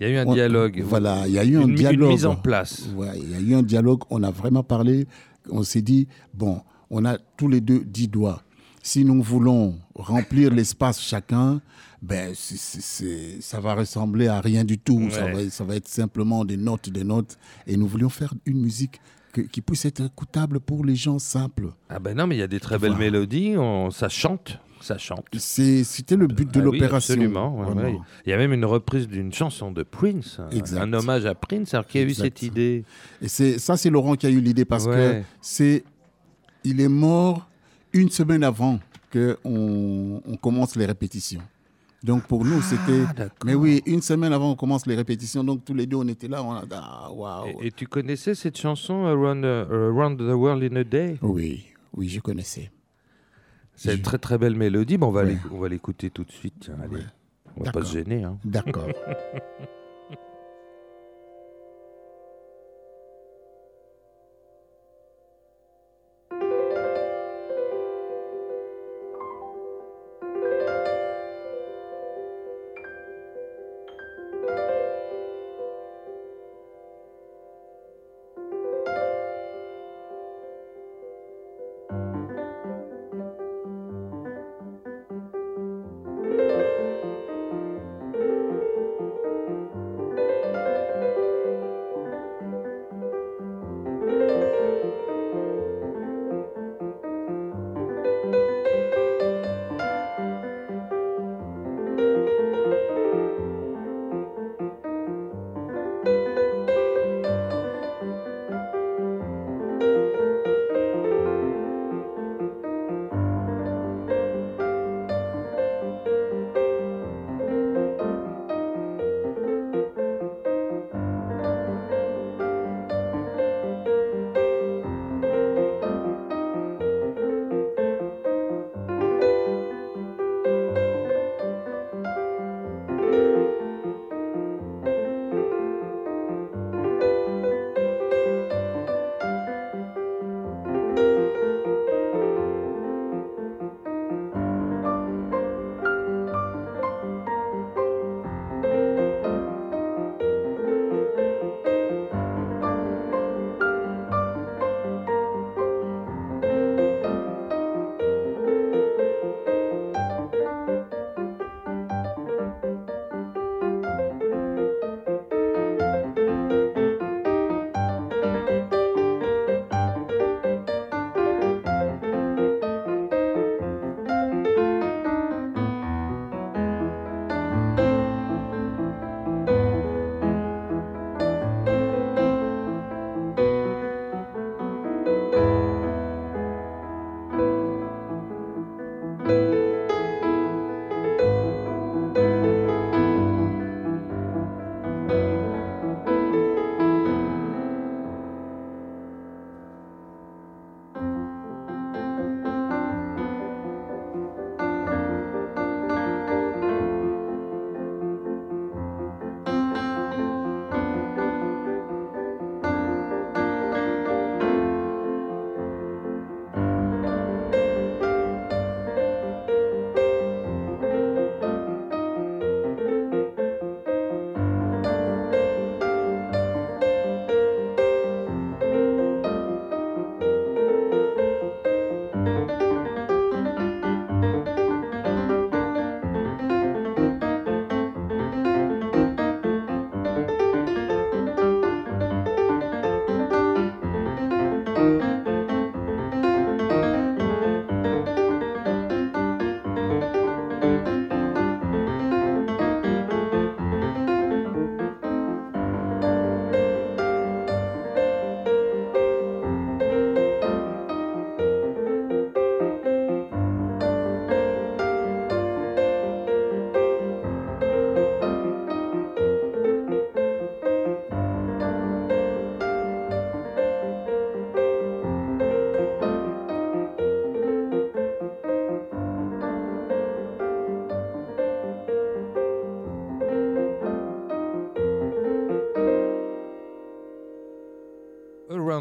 Il y a eu un On- dialogue. Voilà, il y a eu un mi- une dialogue. mise en place. Ouais, il y a eu un dialogue, on a vraiment parlé, on s'est dit, bon, on a tous les deux dix doigts. Si nous voulons remplir l'espace chacun, ben, c'est- ça va ressembler à rien du tout. Ça, va, ça va être simplement des notes, des notes. Et nous voulions faire une musique que- qui puisse être écoutable pour les gens simples. Ah ben non, mais il y a des très belles mélodies, on- ça chante, ça chante. C'était le but de Ah oui, l'opération. absolument. ouais, vraiment. ouais. Il y a même une reprise d'une chanson de Prince, un- Exact. un hommage à Prince. Alors qui a eu cette idée Et c'est ça, c'est Laurent qui a eu l'idée parce Ouais. que c'est, il est mort une semaine avant que on, on commence les répétitions. Donc pour nous, c'était. Ah, d'accord. Mais oui, une semaine avant on commence les répétitions, donc tous les deux on était là, on a ah. Et, et tu connaissais cette chanson Around, the- Around the World in a Day? Oui, oui, je connaissais. C'est une très très belle mélodie. Bon, on va Ouais. l'écouter tout de suite. Allez. On va pas se gêner. hein. D'accord. <laughs>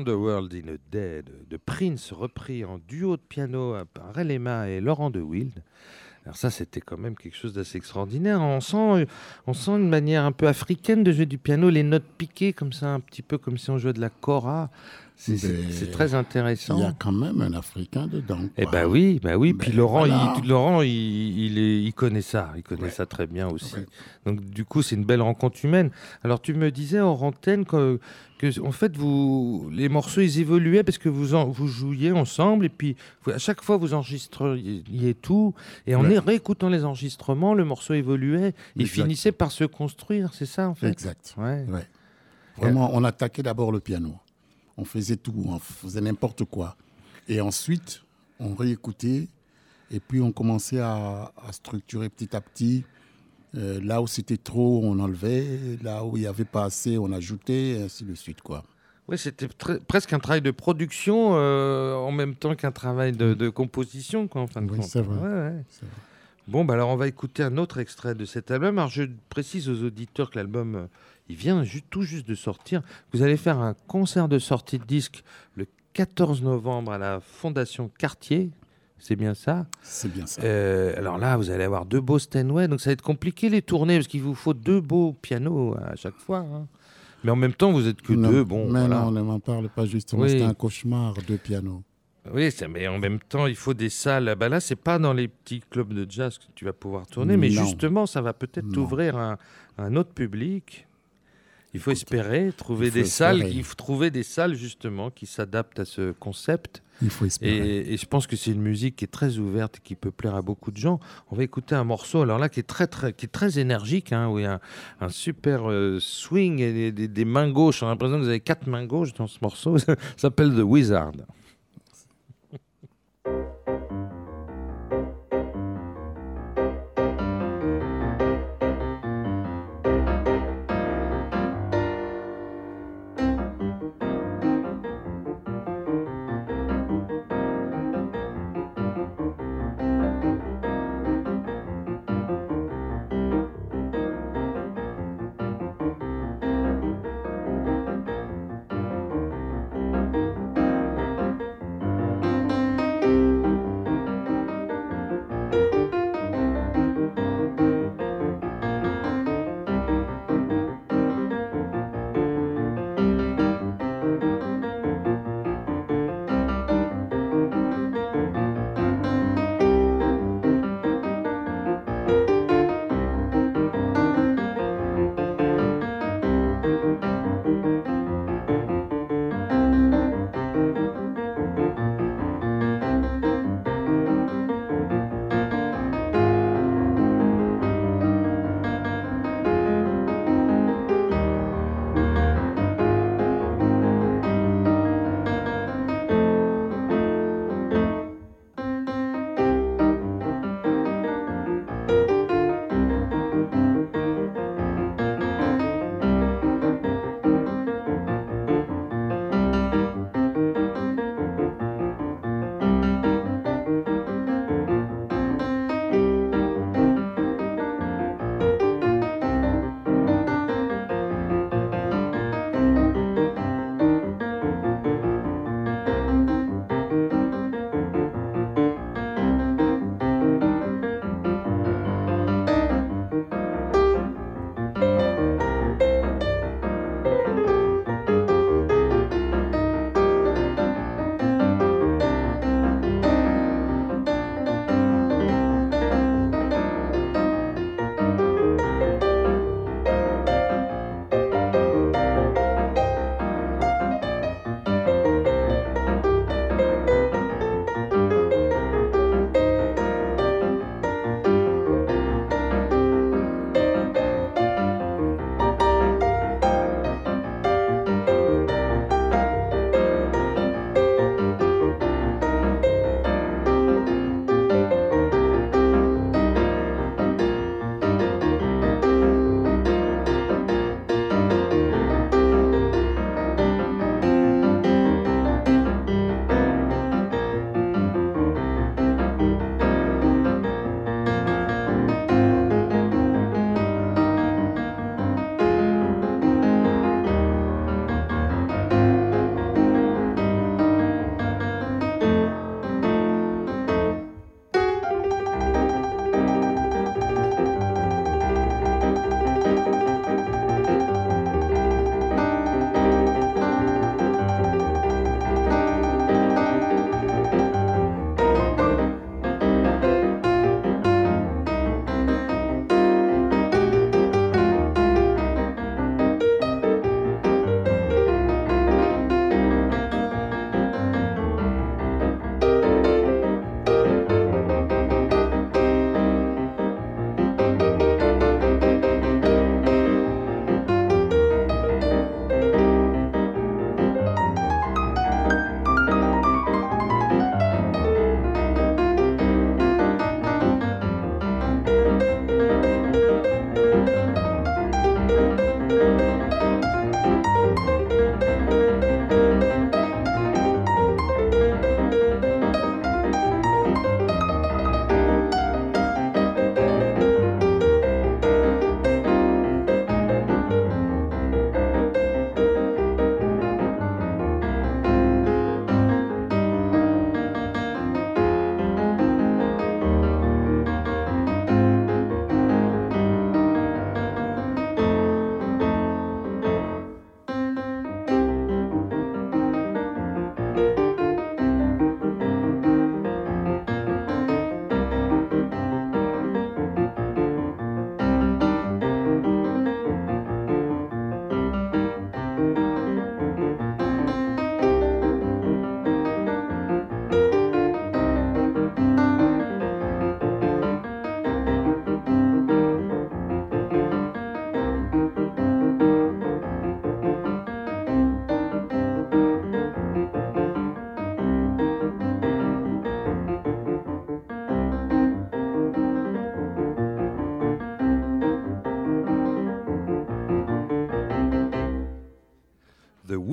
Around the World in a Day de, Prince, repris en duo de piano par Relema et Laurent de Wild. Alors ça, c'était quand même quelque chose d'assez extraordinaire. On sent, on sent une manière un peu africaine de jouer du piano, les notes piquées comme ça, un petit peu comme si on jouait de la kora. C'est- très intéressant. Il y a quand même un Africain dedans. Eh ben oui, bah oui. Ben Puis Laurent, voilà. il, Laurent, il, il, est- il connaît ça, il connaît Ouais. ça très bien aussi. Ouais. Donc du coup, c'est une belle rencontre humaine. Alors tu me disais en antenne que, que en fait vous, les morceaux ils évoluaient parce que vous en- vous jouiez ensemble et puis vous- à chaque fois vous enregistriez tout et en Ouais. réécoutant les enregistrements, le morceau évoluait, il Exact. finissait par se construire, c'est ça en fait? Exact. Vraiment, on attaquait d'abord le piano. On faisait tout, on faisait n'importe quoi. Et ensuite, on réécoutait et puis on commençait à, à structurer petit à petit. Euh, là où c'était trop, on enlevait. Là où il n'y avait pas assez, on ajoutait, et ainsi de suite. Quoi. Ouais, c'était presque un travail de production euh, en même temps qu'un travail de, de composition, quoi, en fin de Oui, compte. c'est vrai. Ouais, ouais. C'est vrai. Bon, bah alors on va écouter un autre extrait de cet album. Alors je précise aux auditeurs que l'album, euh, il vient tout juste de sortir. Vous allez faire un concert de sortie de disque le 14 novembre à la Fondation Cartier. C'est bien ça? C'est bien ça. Euh, Alors là, vous allez avoir deux beaux Steinway, donc ça va être compliqué les tournées parce qu'il vous faut deux beaux pianos à chaque fois. hein. Mais en même temps, vous êtes que Non, deux. Bon, mais voilà. non, on ne m'en parle pas justement. Oui. C'était un cauchemar de piano. Oui, ça- mais en même temps, il faut des salles. Bah là, c'est pas dans les petits clubs de jazz que tu vas pouvoir tourner, mais Non. justement, ça va peut-être t'ouvrir un, un autre public. Il faut espérer trouver faut des salles, espérer. il faut trouver des salles justement qui s'adaptent à ce concept. Il faut espérer. Et, et je pense que c'est une musique qui est très ouverte et qui peut plaire à beaucoup de gens. On va écouter un morceau, alors là, qui est très, très, qui est très énergique, hein, où il y a un, un super euh, swing et des, des- des mains gauches. On a l'impression que vous avez quatre mains gauches dans ce morceau. <laughs> Ça s'appelle The Wizard.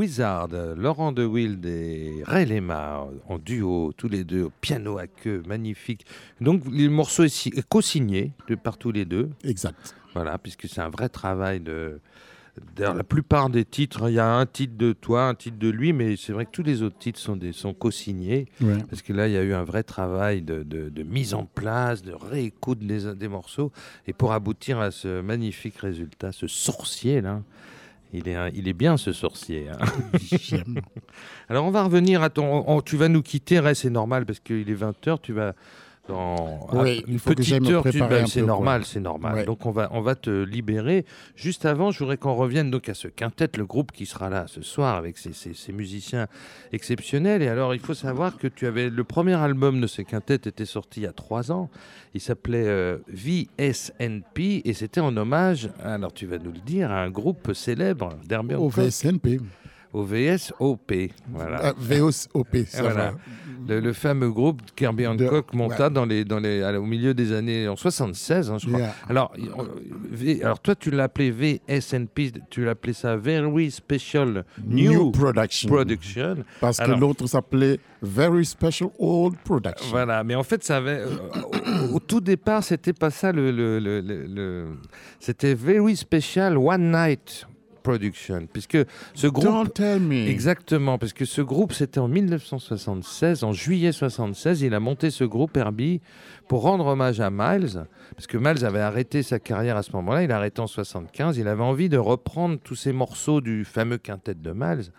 Wizard, Laurent De Wild et Ray Lema en duo, tous les deux, au piano à queue, magnifique. Donc le morceau est si- est co-signé par tous les deux, Exact. voilà, puisque c'est un vrai travail de. D'ailleurs, la plupart des titres, il y a un titre de toi, un titre de lui, mais c'est vrai que tous les autres titres sont, des, sont co-signés. Ouais. Parce que là, il y a eu un vrai travail de, de- de mise en place, de réécoute des, des morceaux, et pour aboutir à ce magnifique résultat, ce sorcier là. Il est, un- il est bien ce sorcier. hein. <laughs> Alors on va revenir à ton. on- tu vas nous quitter, c'est normal parce qu'il est 20h, tu vas. Dans Oui, il faut petite heure, tu- bah, c'est normal, c'est normal. Ouais. Donc on va, on va te libérer. Juste avant, je voudrais qu'on revienne donc à ce quintet, le groupe qui sera là ce soir avec ces, ces- ces musiciens exceptionnels. Et alors, il faut savoir que tu avais le premier album de ce quintet était sorti il y a trois ans. Il s'appelait euh, VSNP et c'était en hommage, alors tu vas nous le dire, à un groupe célèbre d'Herbie Au VSNP. au VSOP. Voilà. Ah, VOSOP, ça voilà. va. Le, le fameux groupe Kirby De- Hancock monta ouais. dans les, dans les, au milieu des années en 76, hein, je crois. Yeah. Alors, alors toi, tu l'as appelé VSNP, tu l'appelais ça Very Special New, New Production. Production. Parce Alors- que l'autre s'appelait Very Special Old Production. Voilà, mais en fait, ça avait, euh, au, au tout départ, c'était pas ça le- le- le- c'était Very Special One Night Production, puisque ce groupe. Don't tell me. Exactement, parce que ce groupe, c'était en 1976, en juillet 76, il a monté ce groupe Herbie pour rendre hommage à Miles, parce que Miles avait arrêté sa carrière à ce moment-là, il a arrêté en 75, il avait envie de reprendre tous ces morceaux du fameux quintet de Miles,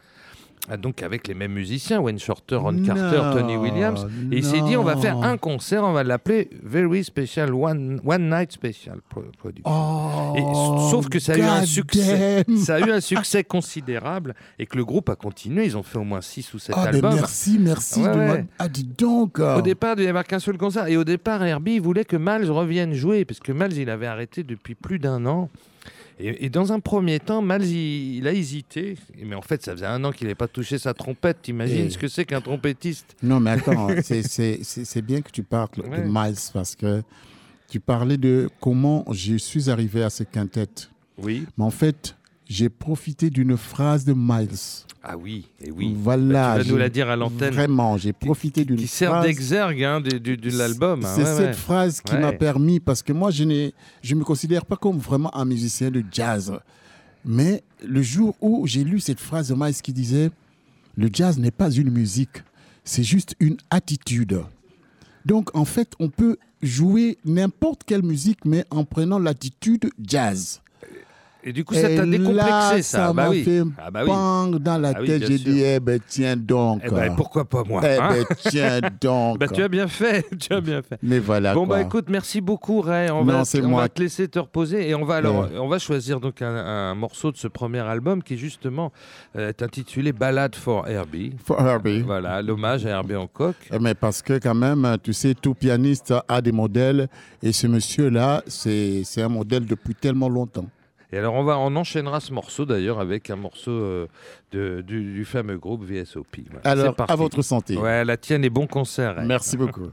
ah, donc avec les mêmes musiciens, Wayne Shorter, Ron Carter, Tony Williams, et il s'est dit, on va faire un concert, on va l'appeler Very Special One, One Night Special Pro- Production. Oh, Et- sauf que ça a eu un succès. damn. Ça a eu un succès considérable et que le groupe a continué. Ils ont fait au moins 6 ou 7 Ah, ben albums. merci, merci. Ouais, de ouais. Ah, dis donc. Au départ, il n'y avait qu'un seul concert. Et au départ, Herbie voulait que Miles revienne jouer, parce que Miles, il avait arrêté depuis plus d'un an. Et, et dans un premier temps, Miles, il, il a hésité. Mais en fait, ça faisait un an qu'il n'avait pas touché sa trompette. T'imagines Et- ce que c'est qu'un trompettiste Non, mais attends, <laughs> c'est- bien que tu parles Ouais. de Miles parce que tu parlais de comment je suis arrivé à ce quintet. Oui. Mais en fait, j'ai profité d'une phrase de Miles. Ah oui, et oui. Voilà. tu vas nous la dire à l'antenne. Vraiment, j'ai profité d'une Qui sert phrase. d'exergue hein, de l'album. hein. C'est Ouais, cette ouais. phrase qui Ouais. m'a permis, parce que moi, je ne je me considère pas comme vraiment un musicien de jazz. Mais le jour où j'ai lu cette phrase de Miles qui disait Le jazz n'est pas une musique, c'est juste une attitude. Donc, en fait, on peut jouer n'importe quelle musique, mais en prenant l'attitude jazz. Et du coup, ça t'a décomplexé, là, ça. ça bah m'a oui. fait Ah bah oui. bang dans la Ah oui, tête. J'ai dit, eh ben, tiens donc. Eh ben, pourquoi pas moi Eh hein ben, tiens <laughs> donc. Bah, tu as bien fait, <laughs> tu as bien fait. Mais voilà. Bon quoi. bah écoute, merci beaucoup Ray. On, Non, va, on moi. va te laisser te reposer et on va alors, Ouais. on va choisir donc un, un morceau de ce premier album qui justement euh, est intitulé Ballade for Herbie. For Herbie. Voilà, l'hommage à Herbie Hancock. Mais parce que quand même, tu sais, tout pianiste a des modèles et ce monsieur-là, c'est c'est un modèle depuis tellement longtemps. Et alors on va, on enchaînera ce morceau d'ailleurs avec un morceau euh, de, du, du fameux groupe VSOP. Voilà, Alors, à votre santé. Ouais, la tienne et bon concert. Merci beaucoup.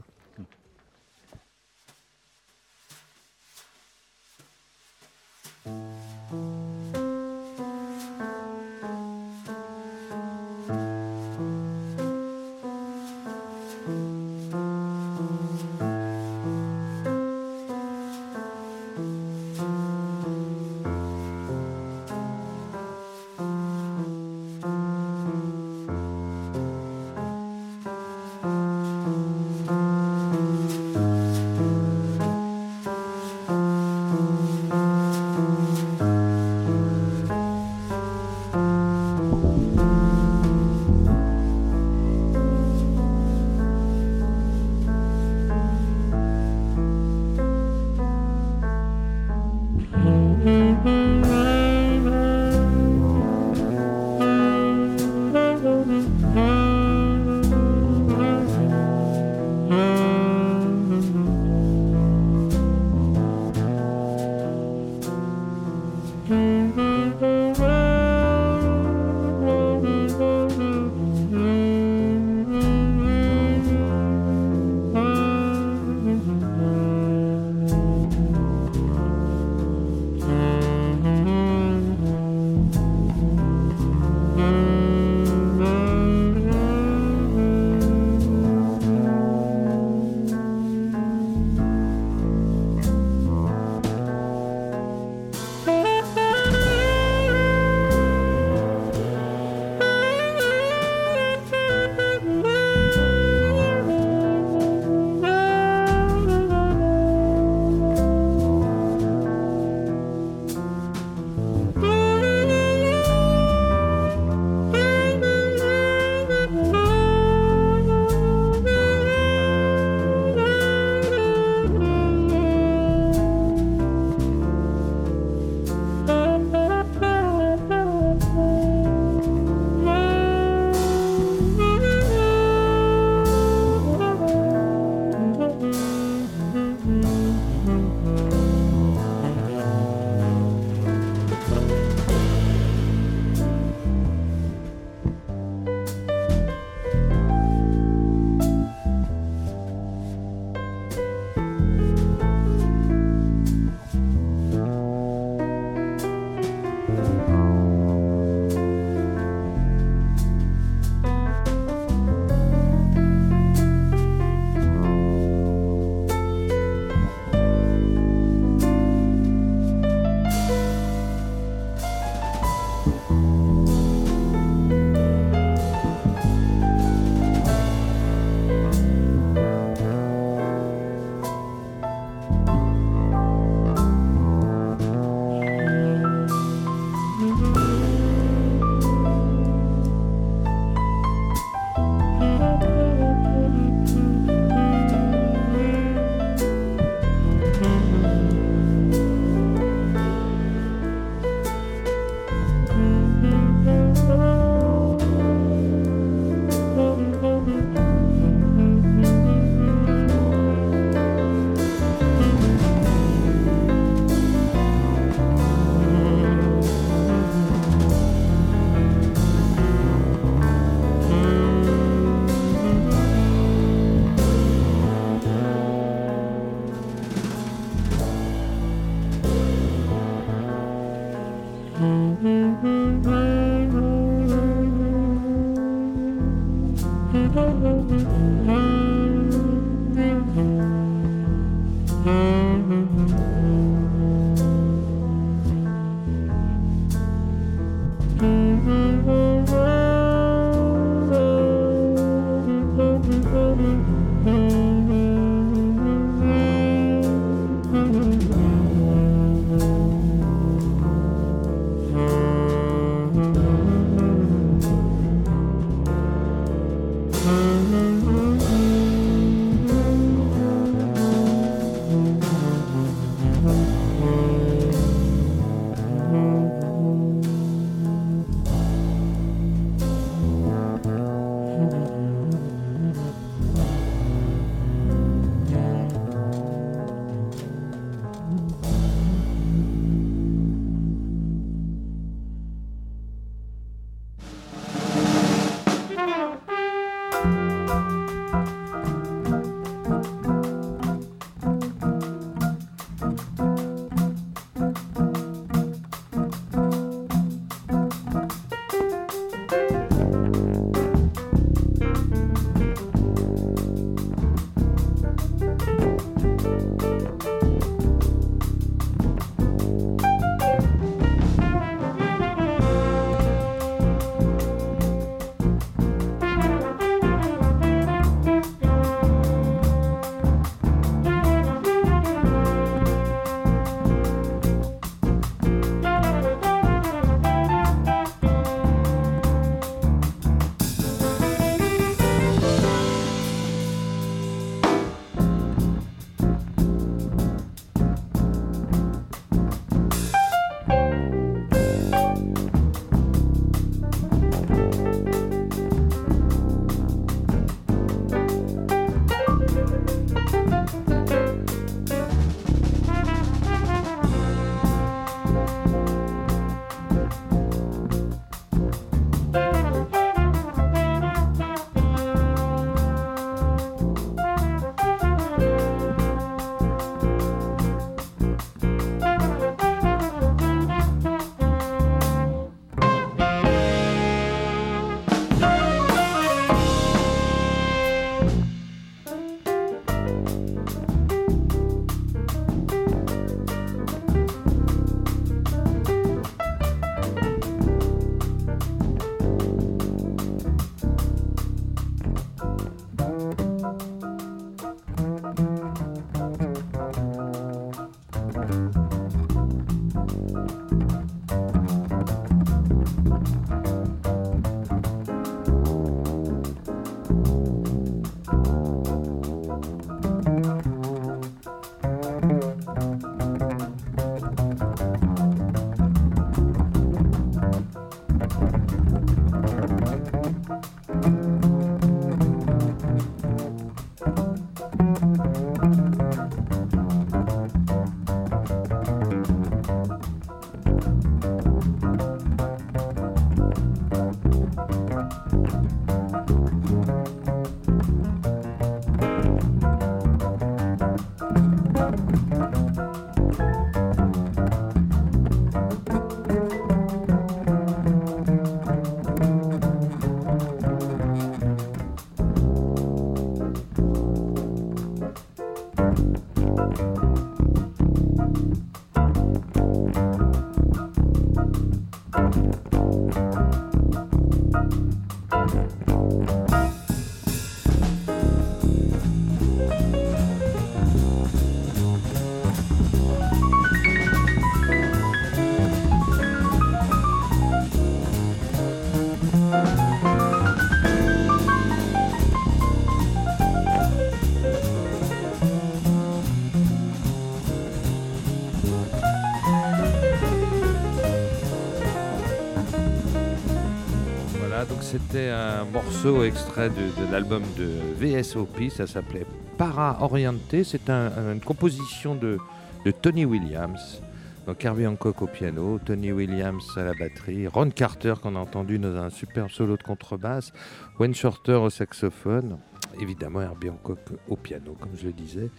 C'était un morceau extrait de, l'album de VSOP, ça s'appelait Para Oriente, c'est un- une composition de, de Tony Williams. Donc Herbie Hancock au piano, Tony Williams à la batterie, Ron Carter qu'on a entendu dans un super solo de contrebasse, Wayne Shorter au saxophone, évidemment Herbie Hancock au piano comme je le disais.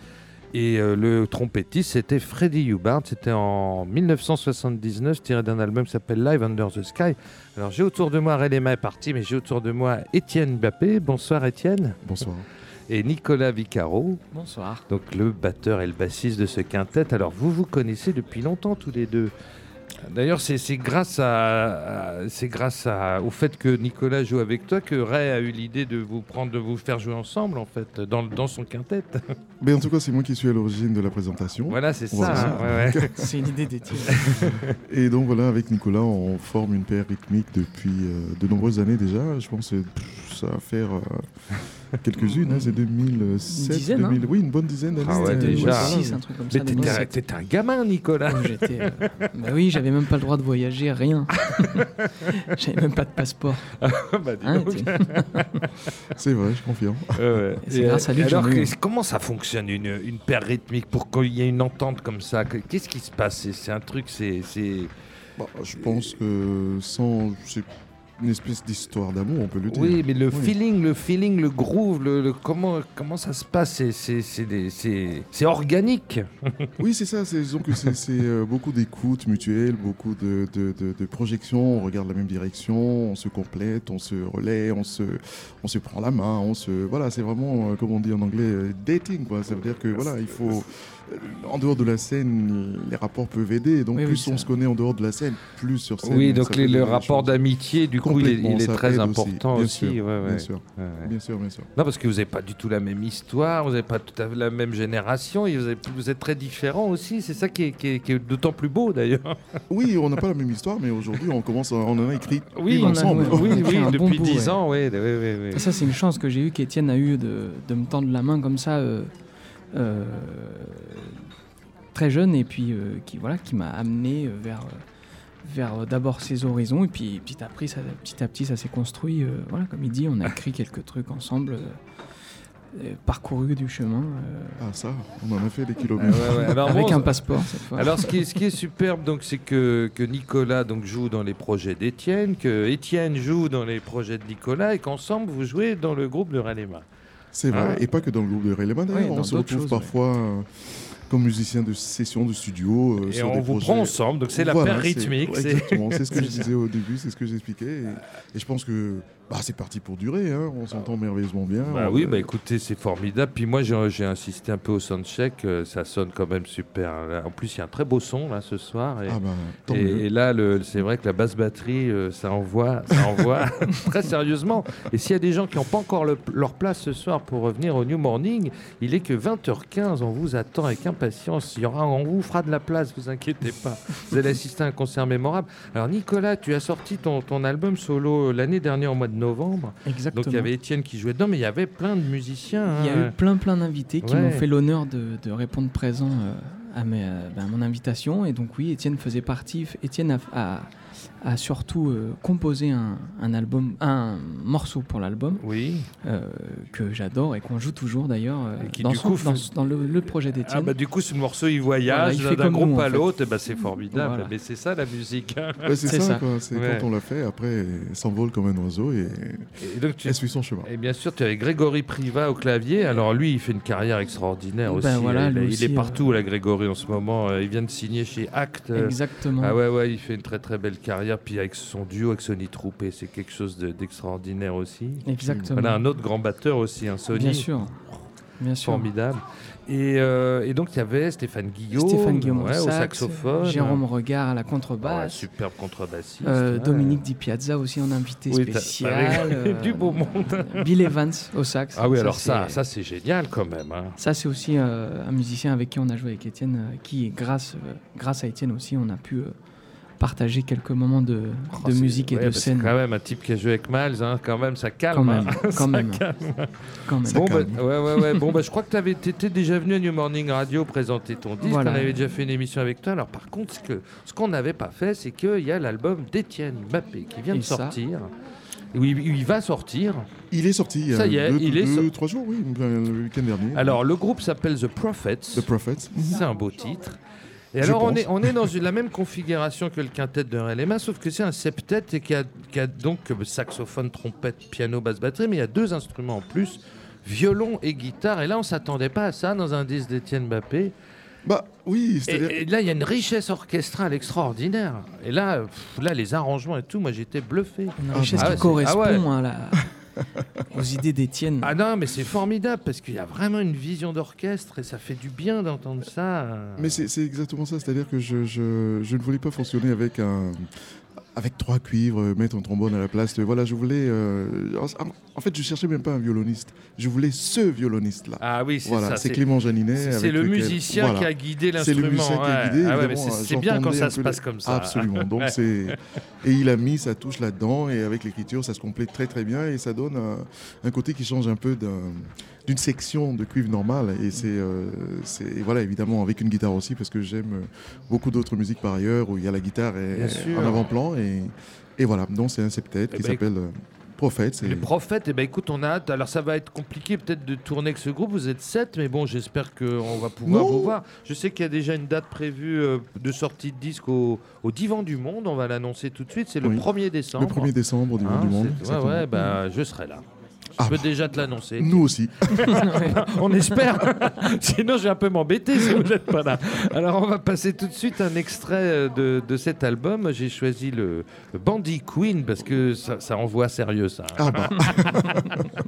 Et euh, le trompettiste, c'était Freddie Hubbard. C'était en 1979, tiré d'un album qui s'appelle Live Under the Sky. Alors j'ai autour de moi, Réléma est parti, mais j'ai autour de moi Étienne Bappé. Bonsoir Étienne. Bonsoir. Et Nicolas Vicaro, Bonsoir. donc le batteur et le bassiste de ce quintet. Alors vous vous connaissez depuis longtemps tous les deux. D'ailleurs, c'est grâce, à, à- c'est grâce à- au fait que Nicolas joue avec toi que Ray a eu l'idée de vous prendre, de vous faire jouer ensemble en fait, dans, dans son quintet. <laughs> Mais en tout cas, c'est moi qui suis à l'origine de la présentation. Voilà, c'est ça. Hein, ouais, ouais. <laughs> C'est une idée d'Étienne. <laughs> Et donc voilà, avec Nicolas, on forme une paire rythmique depuis euh, de nombreuses années déjà. Je pense que va faire euh, quelques-unes. hein, c'est 2007, Une dizaine, hein. 2000, oui, une bonne dizaine d'années. Ah ouais, euh, déjà. voilà. 2006, un truc comme ça. Mais t'étais 2007. t'étais un gamin, Nicolas. euh, Bah oui, j'avais même pas le droit de voyager, rien. <laughs> j'avais même pas de passeport. bah, Hein, donc. Étienne <laughs> C'est vrai, je confirme. C'est grâce à lui que alors, comment ça fonctionne une, une paire rythmique pour qu'il y ait une entente comme ça? Que- Qu'est-ce qui se passe? C'est- un truc, c'est. Bah, je pense que sans. Une espèce d'histoire d'amour, on peut le dire. Oui, mais le Oui. feeling, le feeling, le groove, le, le- comment, comment ça se passe C'est- organique. Oui, c'est ça. C'est disons que c'est euh, beaucoup d'écoute mutuelle, beaucoup de, de, de, de projections. On regarde la même direction, on se complète, on se relaie, on se, on se prend la main, on se. Voilà, c'est vraiment, euh, comme on dit en anglais, euh, dating. Quoi. Ça veut dire que voilà, il faut. Euh, En dehors de la scène, les rapports peuvent aider. Donc Oui, oui, plus ça- on se connaît en dehors de la scène, plus sur scène. Oui, donc les- le rapport d'amitié, du coup, il est, il très important bien aussi. sûr, ouais, ouais. Bien sûr, Ouais, bien sûr, bien sûr. Non, parce que vous n'avez pas du tout la même histoire, vous n'avez pas tout à fait la même génération, et vous, avez- vous êtes très différents aussi. C'est ça qui est, qui est- qui est d'autant plus beau d'ailleurs. <laughs> Oui, on n'a pas la même histoire, mais aujourd'hui, on commence, à- on en a écrit Oui, une on a- ensemble. <laughs> Oui, a oui, bon depuis bout, 10 ouais. ans, oui. oui, oui, oui. Et ça, c'est une chance que j'ai eue, qu'Étienne a eu de, de me tendre la main comme ça, euh, euh, très jeune, et puis euh, qui, voilà, qui m'a amené euh, vers, euh, vers d'abord ses horizons, et puis petit à petit, ça, petit, à petit, ça s'est construit. euh, voilà, comme il dit, on a écrit quelques trucs ensemble, parcouru du chemin, euh, Ah ça, on en a fait des Ah, kilomètres. ouais, ouais. Alors, avec bon, un passeport cette fois. Alors, ce qui est, ce qui est superbe, donc, c'est que, que Nicolas donc, joue dans les projets d'Étienne, que Étienne joue dans les projets de Nicolas, et qu'ensemble, vous jouez dans le groupe de Ralema. C'est vrai, Ah. et pas que dans le groupe de Relema d'ailleurs, Oui, on se retrouve choses, parfois euh, comme musicien de session de studio. euh, Et sur on des vous projets. prend ensemble, donc c'est la paire rythmique. Exactement, c'est ce que je <laughs> disais au début, c'est ce que j'expliquais. Et, et je pense que bah, c'est parti pour durer, hein, on s'entend merveilleusement bien. Bah oui, bah écoutez, c'est formidable. Puis moi, j'ai insisté un peu au soundcheck, euh, ça sonne quand même super. En plus, il y a un très beau son là ce soir. Et, Ah bah, et- là, c'est vrai que la basse batterie, euh, ça envoie, ça envoie <laughs> <laughs> très sérieusement. Et s'il y a des gens qui n'ont pas encore le- leur place ce soir pour revenir au New Morning, il est que 20h15. On vous attend avec impatience. Il y aura, on vous fera de la place, vous inquiétez pas. Vous allez assister à un concert mémorable. Alors Nicolas, tu as sorti ton, ton album solo l'année dernière au mois de novembre. Exactement. Donc il y avait Étienne qui jouait dedans, mais il y avait plein de musiciens. Il y a hein. eu plein plein d'invités qui Ouais. m'ont fait l'honneur de, de répondre présent euh, à, mes, euh, ben, à mon invitation. Et donc oui, Étienne faisait partie. Étienne a, a- a surtout euh, composé un, un album, un morceau pour l'album Oui. euh, que j'adore et qu'on joue toujours d'ailleurs euh, dans, du son- coup, dans, fait- dans le, le projet d'Étienne. Ah bah du coup ce morceau il Voilà, voyage il fait d'un groupe nous, à l'autre, bah, c'est formidable. Voilà. Mais c'est ça la musique. hein. Ouais, c'est ça, ça. quoi. C'est Ouais. quand on l'a fait, après, il s'envole comme un oiseau et, Et donc tu et suit son chemin. Et bien sûr, tu avais Grégory Priva au clavier. Alors lui, il fait une carrière extraordinaire Ben aussi. voilà, il, lui il aussi, est euh, partout, là, Grégory, en ce moment. Il vient de signer chez Act. Exactement. Ah ouais, ouais, il fait une très très belle carrière. Puis avec son duo avec Sony Troupé, c'est quelque chose de- d'extraordinaire aussi. Exactement. Voilà, un autre grand batteur aussi, un Sony. Bien sûr. Bien sûr. Formidable. Et, euh, et donc il y avait Stéphane Guillaume, Stéphane Guillaume ouais, au, au sax, saxophone. Jérôme Regard à la Ouais, contrebasse. superbe contrebassiste. Euh. Dominique Di Piazza aussi en invité Oui, spécial. avec- <laughs> du beau monde. <laughs> Bill Evans au sax. Ah oui, alors ça, c'est- ça c'est génial quand même. hein. ça, c'est aussi euh, un musicien avec qui on a joué avec Étienne, euh, qui, grâce, euh, grâce à Étienne aussi, on a pu euh, partager quelques moments de, Oh, musique et ouais, de scène. C'est quand même un type qui a joué avec Miles, hein, quand même, ça calme. Quand même, <laughs> hein. quand Ça même. calme. Quand même. Ça Bon, bah, calme. ouais, ouais, ouais. bon, bah, je crois que tu étais déjà venu à New Morning Radio présenter ton disque. Voilà. On avait déjà fait une émission avec toi. Alors, par contre, ce qu'on n'avait pas fait, c'est qu'il y a l'album d'Étienne Mbappé qui vient Et de sortir. où il, va sortir. Il est sorti il y a Ça y est, deux, il est deux, sorti. trois jours, oui, le week-end dernier. Alors, le groupe s'appelle The Prophets. The Prophets. C'est un beau titre. Et Je alors, on est, on est dans une- la même configuration que le quintet de RLMA, sauf que c'est un septet et qui a, qui a donc euh, saxophone, trompette, piano, basse, batterie, mais il y a deux instruments en plus, violon et guitare. Et là, on s'attendait pas à ça dans un disque d'Étienne Bappé. Bah oui, Et, c'est-à-dire. et là, il y a une richesse orchestrale extraordinaire. Et là, pff, là, les arrangements et tout, moi, j'étais bluffé. Une Ah, richesse ah qui ouais, c'est- correspond ah ouais. à la- aux idées d'Étienne. Ah non, mais c'est formidable parce qu'il y a vraiment une vision d'orchestre et ça fait du bien d'entendre ça. Mais c'est c'est exactement ça, c'est-à-dire que je, je, je ne voulais pas fonctionner avec un avec trois cuivres, euh, mettre un trombone à la place. voilà, je voulais. euh, en, fait, je cherchais même pas un violoniste. Je voulais ce violoniste-là. Ah oui, c'est voilà, ça. c'est Clément Janinet. C'est le lequel- musicien qui a guidé C'est le l'instrument. musicien qui a guidé. Ah ouais, c'est c'est bien quand ça se passe comme ça. Absolument. Donc Ouais. c'est et il a mis sa touche là-dedans et avec l'écriture, ça se complète très très bien et ça donne un, un côté qui change un peu d'un- d'une section de cuivre normale et c'est euh, c'est- et voilà évidemment avec une guitare aussi parce que j'aime euh, beaucoup d'autres musiques par ailleurs où il y a la guitare et- en avant-plan et, et voilà donc c'est un septet Eh qui ben, s'appelle euh, Prophète. Les prophètes, eh ben écoute, on a hâte. Alors ça va être compliqué peut-être de tourner avec ce groupe. Vous êtes sept, mais bon, j'espère qu'on va pouvoir Non. vous voir. Je sais qu'il y a déjà une date prévue euh, de sortie de disque au, au Divan du Monde. On va l'annoncer tout de suite. C'est le Oui. 1er décembre. Le 1er décembre au niveau Hein, du monde. Ouais, ouais, bah, je serai là. Je Ah peux bah. déjà te l'annoncer. Nous aussi. <laughs> on espère. Sinon, je vais un peu m'embêter si vous n'êtes pas là. Alors, on va passer tout de suite un extrait euh, de, de cet album. J'ai choisi le, le Bandy Queen parce que ça, ça envoie sérieux, ça. Ah bah. <laughs>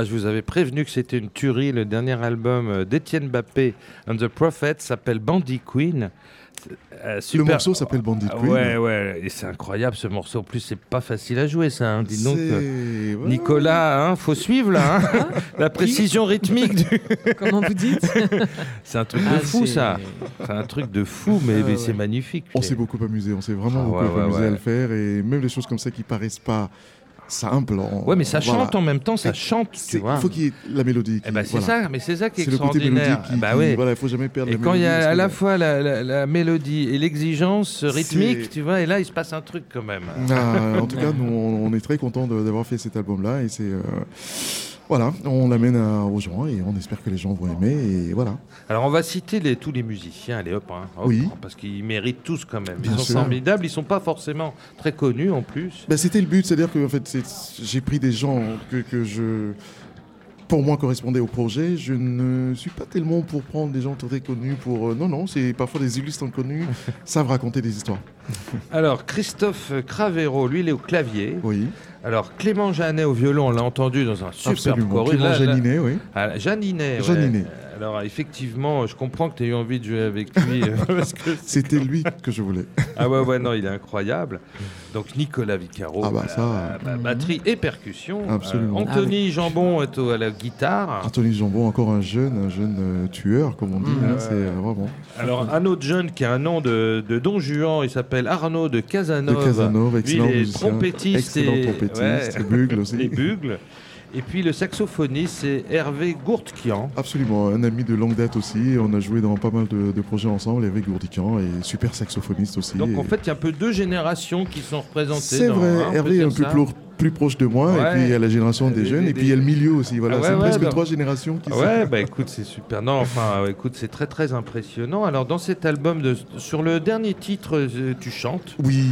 Ah, je vous avais prévenu que c'était une tuerie. Le dernier album euh, d'Étienne Bappé and the Prophet s'appelle Bandy Queen. Euh, Le morceau s'appelle Bandit Queen. Ouais, ouais, et c'est incroyable ce morceau. En plus, c'est pas facile à jouer, ça. hein. Dis donc, euh, ouais. Nicolas, hein, faut suivre là. hein. La précision rythmique, du- <laughs> Comment vous dites <laughs> c'est un truc de Ah, fou, ça. C'est un truc de fou, mais, Ah, mais ouais. c'est magnifique. On s'est beaucoup amusé, on s'est vraiment Ah, beaucoup amusé à le faire et même les choses comme ça qui paraissent pas simples. on- Ouais, mais ça voilà. chante en même temps, ça chante, tu C'est- vois. Il faut qu'il y ait la mélodie. Eh qui- ben, c'est voilà. ça, mais c'est ça qui est, extraordinaire. mélodique qui, bah qui- ouais. voilà, il faut jamais perdre Et la quand il y a à la fois la, la- la mélodie et l'exigence rythmique, tu vois, et là il se passe un truc quand même. Ah, en tout <laughs> cas, nous, on, on est très content d'avoir fait cet album-là et c'est euh, voilà, on l'amène aux gens et on espère que les gens vont aimer et voilà. Alors on va citer les- tous les musiciens, allez hop, hein, hop, Oui. parce qu'ils méritent tous quand même. Bien ils sont sûr. formidables, ils sont pas forcément très connus en plus. Ben, C'était le but, c'est-à-dire que en fait, j'ai pris des gens que, que je pour moi correspondaient au projet. Je ne suis pas tellement pour prendre des gens très connus pour euh, non non, c'est parfois des illustres inconnus <laughs> savent raconter des histoires. Alors Christophe Cravero, lui il est au clavier. Oui, Alors Clément Janet au violon, on l'a entendu dans un superbe absolument. chorus. Clément Janinet, oui. Ah, ouais. Alors effectivement, je comprends que tu aies eu envie de jouer avec lui. euh, <laughs> parce que C'était lui que je voulais. <laughs> Ah ouais, ouais, non, il est incroyable. Donc Nicolas Vicaro, Ah bah, à la- ça, à la batterie et percussion. Absolument. Euh, Anthony Jambon est au- à la guitare. Anthony Jambon, encore un jeune, un jeune euh, tueur, comme on dit. Mmh. hein, c'est euh, vraiment Alors un autre jeune qui a un nom de, de Don Juan, il s'appelle Arnaud de de Casanova. Casanova, Lui, excellent il est musicien, trompettiste excellent et- trompettiste, ouais. et bugle aussi. Les <laughs> bugles. Et puis le saxophoniste, c'est Hervé Gourtkian. Absolument, un ami de longue date aussi. On a joué dans pas mal de, de projets ensemble avec Gourdican et super saxophoniste aussi. Donc Et en fait, il y a un peu deux générations qui sont représentées. c'est vrai, Hervé est un peu plus, plus proche de moi, Ouais. et puis il y a la génération des Des- jeunes, des- et puis il y a le milieu aussi. Voilà, Ah ouais, c'est ouais, presque bah- trois générations qui Ouais, bah écoute, c'est super. Non, enfin, écoute, c'est très très impressionnant. Alors dans cet album, de, sur le dernier titre, euh, tu chantes. Oui,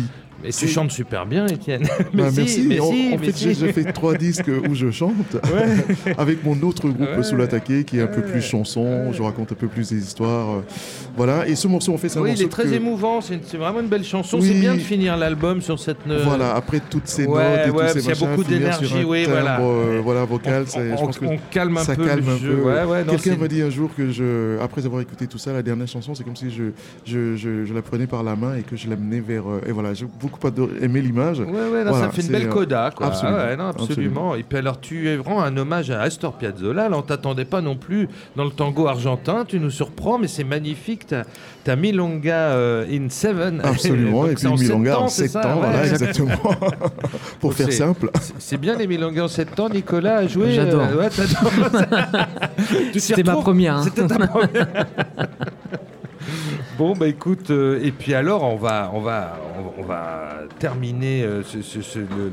Et tu chantes super bien, Étienne. bah, <laughs> mais si, merci. mais en, si, en mais fait, si. j'ai fait trois disques où je chante, <laughs> avec mon autre groupe Ouais. sous l'attaqué, qui est un peu plus chanson. Ouais. Je raconte un peu plus des histoires. euh, Voilà, et ce morceau, en fait, c'est un Oui, il est très que- émouvant. C'est vraiment une belle chanson. Oui. C'est bien de finir l'album sur cette. euh, Voilà, après toutes ces notes et tous ces qu'il y a machins, beaucoup d'énergie, oui, voilà. euh, voilà, vocal, on, c'est- je on- pense que on calme un ça peu calme le un jeu. peu. Quelqu'un m'a dit un jour que je, après avoir écouté tout ça, la dernière chanson, c'est comme si je, je, je, je la prenais par la main et que je l'amenais vers. euh, et voilà, beaucoup pas aimé l'image. Ouais, ouais, Voilà, ça fait une belle euh, coda, quoi. absolument, Ah ouais, non, absolument. Et puis alors, tu es vraiment un hommage à Astor Piazzolla. Là, on t'attendait pas non plus dans le tango argentin. Tu nous surprends, mais c'est magnifique. T'as as Milonga euh, in Seven. <laughs> Absolument, et puis en sept Milonga temps, en c'est 7 ça, ans, ouais. voilà, exactement. <laughs> <laughs> Pour Donc, faire simple. C'est- bien les Milonga en 7 ans, Nicolas a joué. J'adore. euh, ouais. Tu C'était ma première. hein. C'était ta première. Bon, bah écoute, euh, et puis alors, on va, on va, on, va terminer euh,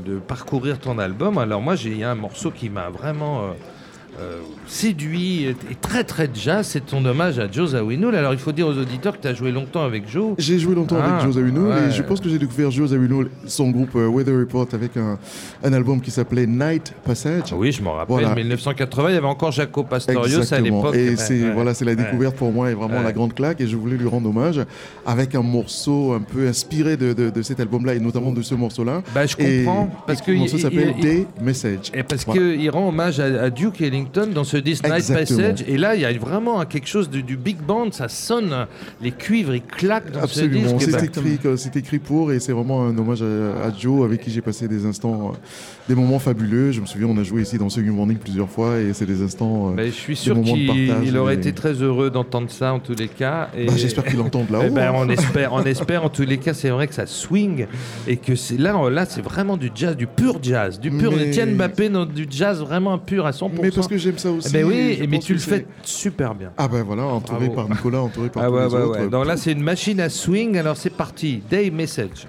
de parcourir ton album. Alors moi, j'ai un morceau qui m'a vraiment euh, séduit et très très jazz. C'est ton hommage à Joe Zawinul. Alors il faut dire aux auditeurs que tu as joué longtemps avec Joe. J'ai joué longtemps Ah, avec Joe Zawinul ouais. et je pense que j'ai découvert Joe Zawinul, son groupe euh, Weather Report, avec un, un album qui s'appelait Night Passage. Ah oui, je m'en rappelle. Voilà. 1980, il y avait encore Jaco Pastorius à Exactement. l'époque. Et Ouais, c'est ouais. voilà, c'est la découverte pour moi et vraiment la grande claque. Et je voulais lui rendre hommage avec un morceau un peu inspiré de, de- de cet album-là et notamment de ce morceau-là. Bah, je Et- comprends. parce et que le morceau s'appelle Day Message. Et parce Voilà. qu'il rend hommage à, à Duke Ellington dans ce This Night. Passage. Et là, il y a vraiment quelque chose du big band. Ça sonne, les cuivres, ils claquent dans Absolument, ce disque. c'est écrit, que- c'est écrit pour et c'est vraiment un hommage à, à Joe avec qui j'ai passé des instants, euh, des moments fabuleux. Je me souviens, on a joué ici dans ce New Morning plusieurs fois et c'est des instants. bah, je suis sûr qu'il aurait et- été très heureux d'entendre ça en tous les cas. Et... bah, J'espère qu'il entend de là-haut. <laughs> Eh ben, hein. on <laughs> espère, on espère. En tous les cas, c'est vrai que ça swing et que c'est là, là, c'est vraiment du jazz, du pur jazz, du pur. Mais- Etienne Mbappé, du jazz vraiment pur à 100%. Mais parce que j'aime ça aussi. Eh ben oui, et je mais tu le fais super bien. Ah ben voilà, entouré Bravo. par Nicolas, entouré par Ah tous ouais, les ouais, autres. ouais. Donc là, c'est une machine à swing. Alors c'est parti. Day Message.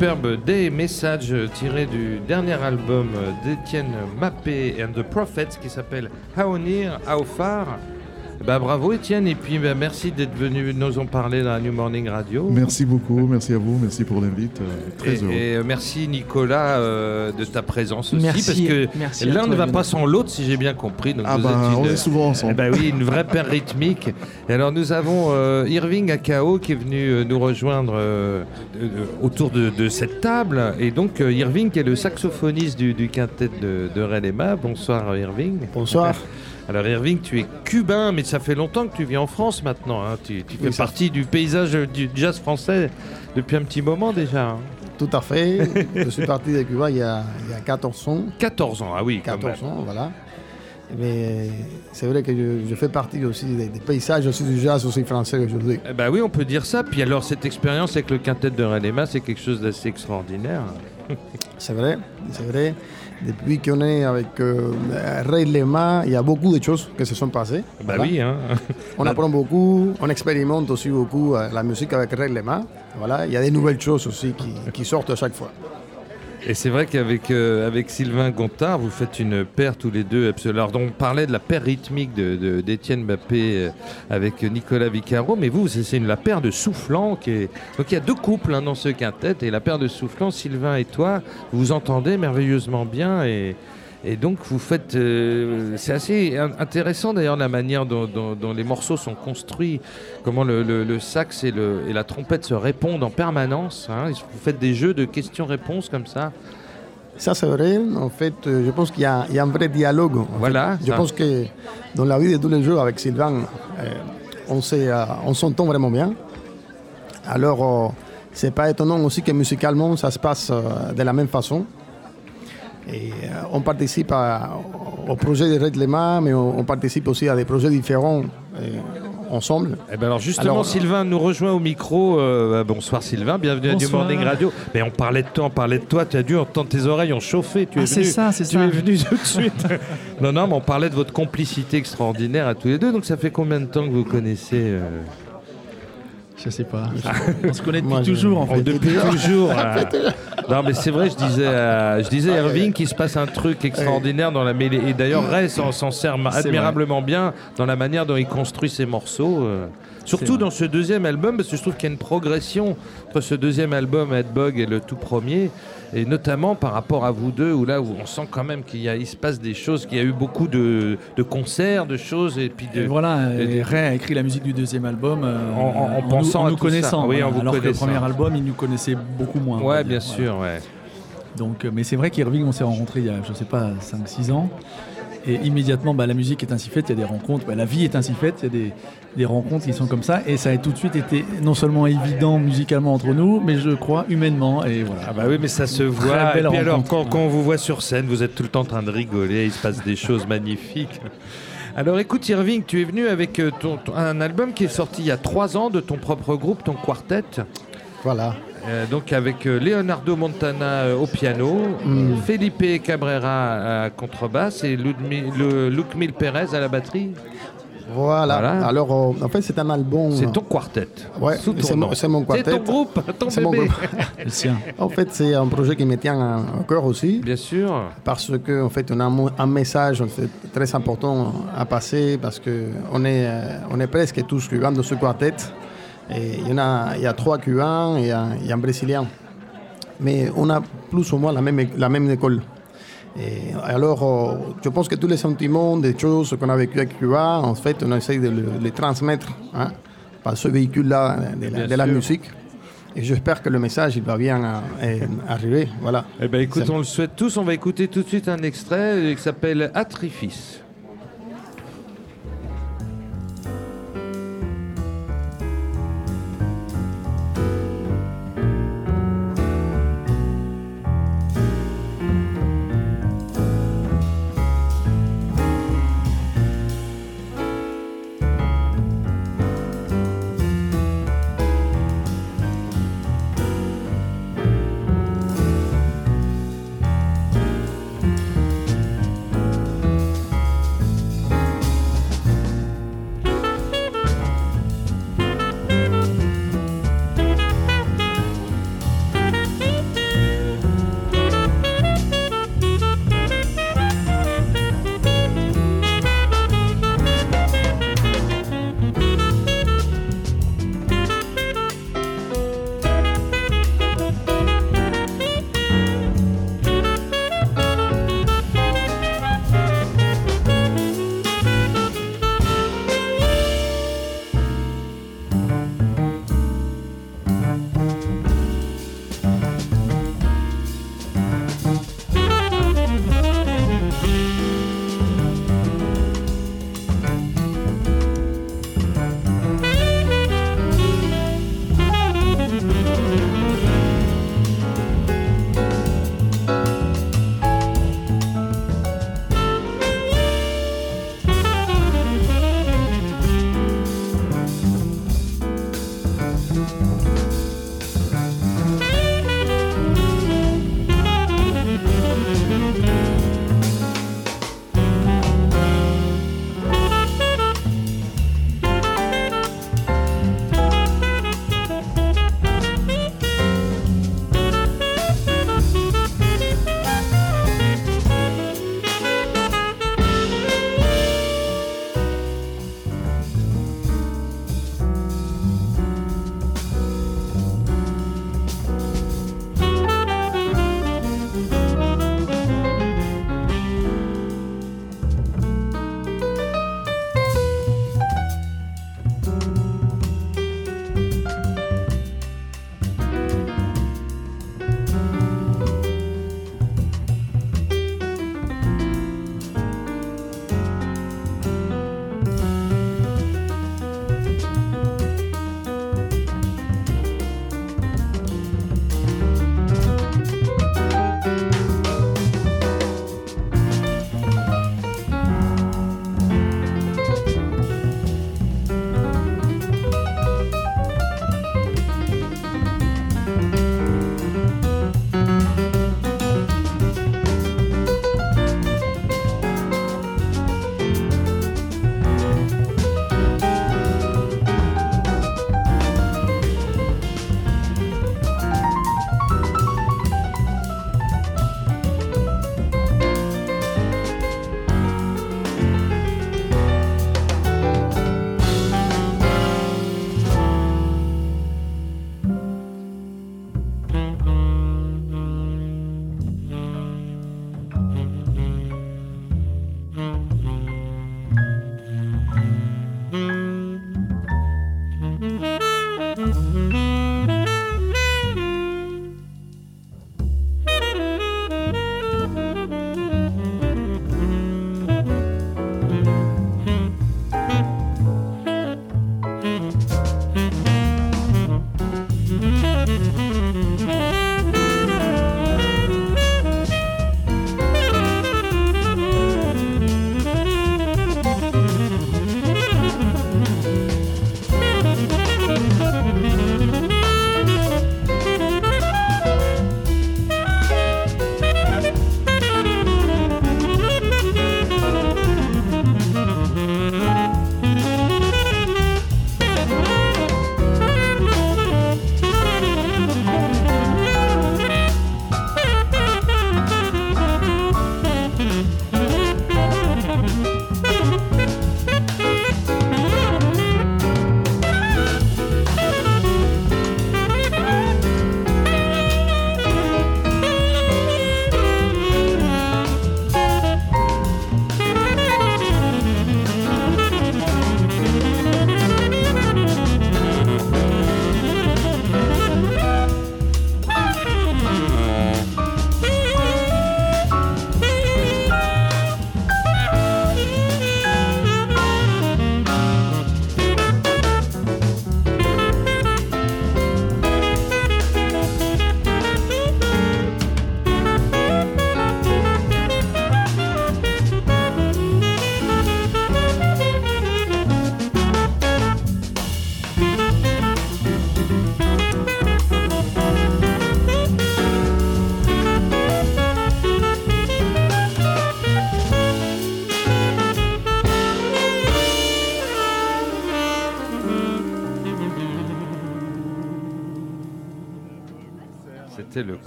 Superbe Day Message euh, tiré du dernier album d'Étienne Mappé and the Prophets qui s'appelle How Near, How Far. Bah, bravo Étienne et puis bah, merci d'être venu nous en parler dans la New Morning Radio. Merci beaucoup, merci à vous, merci pour l'invite. euh, Très Et, heureux. et, euh, merci Nicolas euh, de ta présence aussi Merci, parce que l'un ne va pas sans l'autre si j'ai bien compris. Donc Ah vous bah, êtes on une- est souvent ensemble. ben oui, une vraie paire rythmique. Et alors nous avons euh, Irving Akao qui est venu euh, nous rejoindre euh, euh, autour de, de cette table. Et donc euh, Irving qui est le saxophoniste du, du quintet de, de Relema. Bonsoir Irving. Bonsoir. Alors Irving, tu es cubain, mais ça fait longtemps que tu vis en France maintenant. hein. Tu, tu fais Oui, partie du paysage du jazz français depuis un petit moment déjà. hein. Tout à fait. <laughs> je suis parti de Cuba il y a, il y a 14 ans. 14 ans, ah oui, quand 14 même. ans, voilà. Mais c'est vrai que je, je fais partie aussi des, des paysages aussi du jazz aussi français aujourd'hui. Eh ben oui, on peut dire ça. Puis alors cette expérience avec le quintet de Relema, c'est quelque chose d'assez extraordinaire. C'est vrai, c'est vrai. Depuis qu'on est avec euh, Ray Lema, il y a beaucoup de choses qui se sont passées. Bah Voilà. oui, hein. On apprend beaucoup, on expérimente aussi beaucoup euh, la musique avec Ray Lema. Voilà, il y a des nouvelles choses aussi qui, qui sortent à chaque fois. Et c'est vrai qu'avec euh, avec Sylvain Gontard, vous faites une paire tous les deux. Alors, on parlait de la paire rythmique de- de- d'Étienne Mbappé euh, avec Nicolas Vicaro, mais vous, c'est une- la paire de soufflants. Qui est... Donc il y a deux couples hein, dans ce quintet, et la paire de soufflants, Sylvain et toi, vous vous entendez merveilleusement bien. Et, et donc vous faites... euh, c'est assez in- intéressant d'ailleurs la manière dont, dont- dont les morceaux sont construits, comment le, le- le sax et, le- et la trompette se répondent en permanence. hein. Vous faites des jeux de questions-réponses comme ça? Ça, c'est vrai. En fait, euh, je pense qu'il y, a il y a un vrai dialogue. Voilà, fait. Je pense que dans la vie de tous les jours avec Sylvain, euh, on euh, s'entend vraiment bien. Alors, c'est pas étonnant aussi que musicalement, ça se passe de la même façon. Et euh, on participe à- au projet de Red Lema, mais on, on participe aussi à des projets différents euh, ensemble. Eh ben alors justement, Alors, Sylvain nous rejoint au micro. Euh, bonsoir Sylvain, bienvenue Bonsoir. à Du Morning Radio. Mais on parlait de toi, on parlait de toi. Tu as dû entendre tes oreilles ont chauffé. Tu Ah, es c'est venu. ça, c'est Tu ça. es venu tout de suite. non, non, mais on parlait de votre complicité extraordinaire à tous les deux. Donc ça fait combien de temps que vous connaissez euh, Je sais pas. On se connaît depuis Moi, toujours en fait. Depuis <laughs> toujours. euh, Non, mais c'est vrai, je disais, à- je disais à Irving qu'il se passe un truc extraordinaire dans la mêlée. Et d'ailleurs, Ray s'en s'en sert admirablement bien dans la manière dont il construit ses morceaux. euh. Surtout dans ce deuxième album, parce que je trouve qu'il y a une progression entre ce deuxième album, Headbug, et le tout premier. Et notamment par rapport à vous deux, où là, où on sent quand même qu'il y a, il se passe des choses, qu'il y a eu beaucoup de, de concerts, de choses, et puis de. Et voilà, et- Ray a écrit la musique du deuxième album euh, En- en- en pensant nous, à nous tout ça. connaissant. Oui, en vous alors que le connaissant. premier album, il nous connaissait beaucoup moins. Ouais, dire. bien Voilà. sûr, ouais. Donc, euh, mais c'est vrai qu'Irving, on s'est rencontrés il y a, je sais pas, 5-6 ans. Et immédiatement, bah, la musique est ainsi faite, il y a des rencontres, bah, la vie est ainsi faite, il y a des, des rencontres qui sont comme ça. Et ça a tout de suite été non seulement évident musicalement entre nous, mais je crois humainement. Et voilà. Ah bah oui, mais ça se voit. Et puis alors, quand, quand on vous voit sur scène, vous êtes tout le temps en train de rigoler, il se passe des choses <laughs> magnifiques. Alors écoute Irving, tu es venu avec euh, ton, ton- un album qui est sorti il y a trois ans de ton propre groupe, ton quartet. Voilà. Euh, donc avec euh, Leonardo Montana euh, au piano, Mm. Felipe Cabrera à contrebasse et Ludmi- le Lucmil Perez à la batterie. Voilà. Voilà. Alors, euh, en fait, c'est un album. C'est ton quartet. Ouais, c'est mon- nom. c'est ton quartet. groupe, ton C'est mon bébé. groupe. <laughs> Le sien. En fait, c'est un projet qui me tient à à cœur aussi. Bien sûr. Parce que en fait, on a un mo- un message très important à passer parce que on est, on est presque tous cubains dans ce quartet. Et il y en a, il y a trois cubains et un, et un brésilien. Mais on a plus ou moins la même, la même école. Et alors, euh, je pense que tous les sentiments, des choses qu'on a vécues avec Cuba, en fait, on essaye de le- les transmettre hein, par ce véhicule-là de, la- de musique. Et j'espère que le message il va bien euh, arriver. Voilà. Eh ben écoute, on le souhaite tous. On va écouter tout de suite un extrait qui s'appelle. Atrifice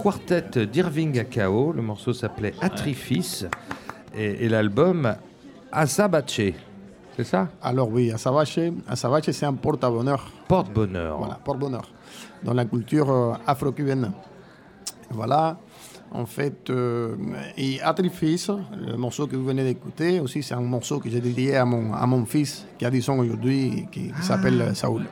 quartet d'Irving Akao. Le morceau s'appelait Atrifis et, et l'album Asabache. C'est ça? Alors oui, Asabache, Asabache c'est un porte-bonheur. Porte-bonheur. Voilà, porte-bonheur. Dans la culture euh, afro-cubaine. Voilà. En fait, euh, et Atrifis, le morceau que vous venez d'écouter, aussi c'est un morceau que j'ai dédié à mon, à mon fils qui a 10 ans aujourd'hui, qui, qui s'appelle Saoul.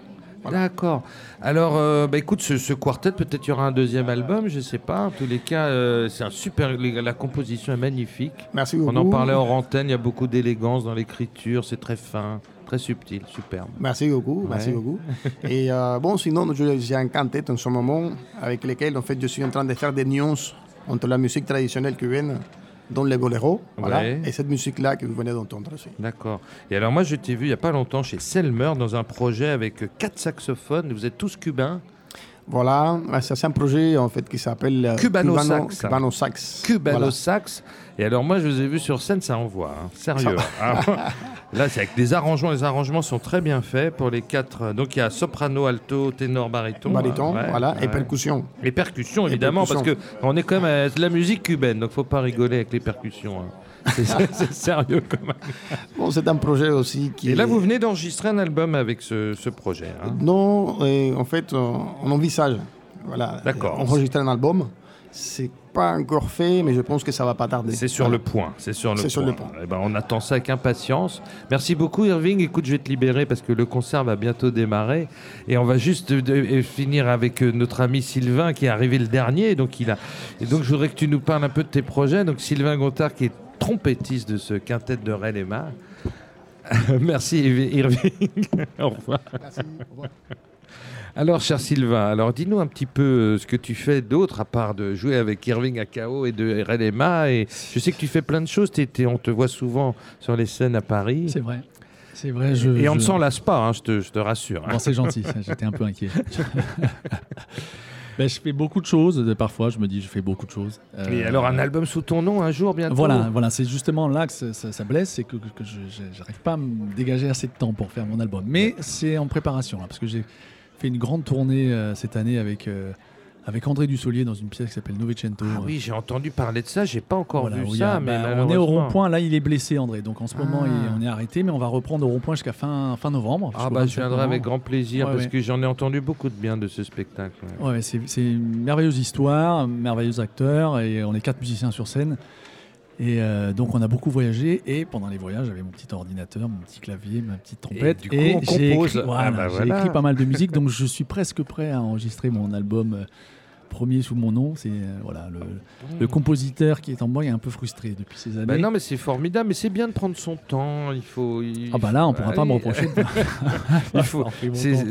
D'accord. Alors, euh, bah, écoute, ce, ce quartet, peut-être il y aura un deuxième album, je sais pas. En tous les cas, euh, c'est un super. La composition est magnifique. Merci On en beaucoup. parlait hors antenne. Il y a beaucoup d'élégance dans l'écriture. C'est très fin, très subtil, superbe. Merci beaucoup, merci beaucoup. <laughs> Et euh, bon, sinon, je- j'ai un quintet en ce moment avec lequel, en fait, je suis en train de faire des nuances entre la musique traditionnelle cubaine, dont les boléros, voilà, et cette musique-là que vous venez d'entendre aussi. D'accord. Et alors, moi, je t'ai vu il y a pas longtemps chez Selmer dans un projet avec quatre saxophones. Vous êtes tous cubains. Voilà, euh, ça c'est un projet en fait qui s'appelle euh, Cubano Cubano- Sax. Cubano Sax. Cubano Voilà. sax. Et alors, moi, je vous ai vu sur scène, ça envoie. hein. Sérieux. Ah, <laughs> Là, c'est avec des arrangements. Les arrangements sont très bien faits pour les quatre. Donc, il y a soprano, alto, ténor, baryton. Bariton, hein. Ouais, voilà, et percussion. Les percussions, Et évidemment, percussions. parce que on est quand même à la musique cubaine, donc faut pas rigoler avec les percussions. hein. C'est sérieux quand même. Bon, c'est un projet aussi qui. Et là, est- vous venez d'enregistrer un album avec ce, ce projet. hein. Non, euh, en fait, on envisage. Voilà. D'accord. Enregistrer un album. C'est pas encore fait, mais je pense que ça va pas tarder. C'est sur Voilà. le point. C'est sur le point. sur le point. Eh ben, on attend ça avec impatience. Merci beaucoup, Irving. Écoute, je vais te libérer parce que le concert va bientôt démarrer. Et on va juste euh, de- euh, finir avec euh, notre ami Sylvain qui est arrivé le dernier. Donc, il a... Et donc, je voudrais que tu nous parles un peu de tes projets. Donc, Sylvain Gontard qui est trompettiste de ce quintet de Relema. <laughs> Merci, Irving. <laughs> Au revoir. Alors, cher Sylvain, alors dis-nous un petit peu euh, ce que tu fais d'autre à part de jouer avec Irving Akao et de RLMA. Et je sais que tu fais plein de choses. On te voit souvent sur les scènes à Paris. C'est vrai. C'est vrai. Je, et on ne je- s'en lasse pas, hein, je, te, je te rassure. Bon, c'est gentil, j'étais un peu inquiet. <laughs> Ben, je fais beaucoup de choses. de- Parfois, je me dis, je fais beaucoup de choses. Et Euh, alors, un album sous ton nom un jour bientôt? Voilà, voilà c'est justement là que ça, ça- ça blesse, c'est que, que je n'arrive pas à me dégager assez de temps pour faire mon album. Mais c'est en préparation, là, parce que j'ai fait une grande tournée euh, cette année avec, euh, avec André Dussolier dans une pièce qui s'appelle Novecento. Ah oui, j'ai entendu parler de ça. J'ai pas encore Voilà, vu ça. a- mais bah, on est au rond-point, là il est blessé André, donc en ce moment Ah. il- on est arrêté, mais on va reprendre au rond-point jusqu'à fin, fin novembre. Ah bah je 27 viendrai avec grand plaisir Ouais, parce ouais. que j'en ai entendu beaucoup de bien de ce spectacle. ouais. Ouais, c'est c'est une merveilleuse histoire, merveilleux acteur, et on est quatre musiciens sur scène. Et euh, donc on a beaucoup voyagé, et pendant les voyages, j'avais mon petit ordinateur, mon petit clavier, ma petite trompette. du coup, on j'ai compose. écrit, voilà, Ah bah j'ai voilà. écrit pas mal de musique, donc je suis presque prêt à enregistrer mon album euh, premier sous mon nom. C'est euh, voilà le, le compositeur qui est en moi est un peu frustré depuis ces années. Bah non mais c'est formidable, mais c'est bien de prendre son temps. Il faut. il Ah bah là, on pourra pas me reprocher. de- <laughs> Il faut-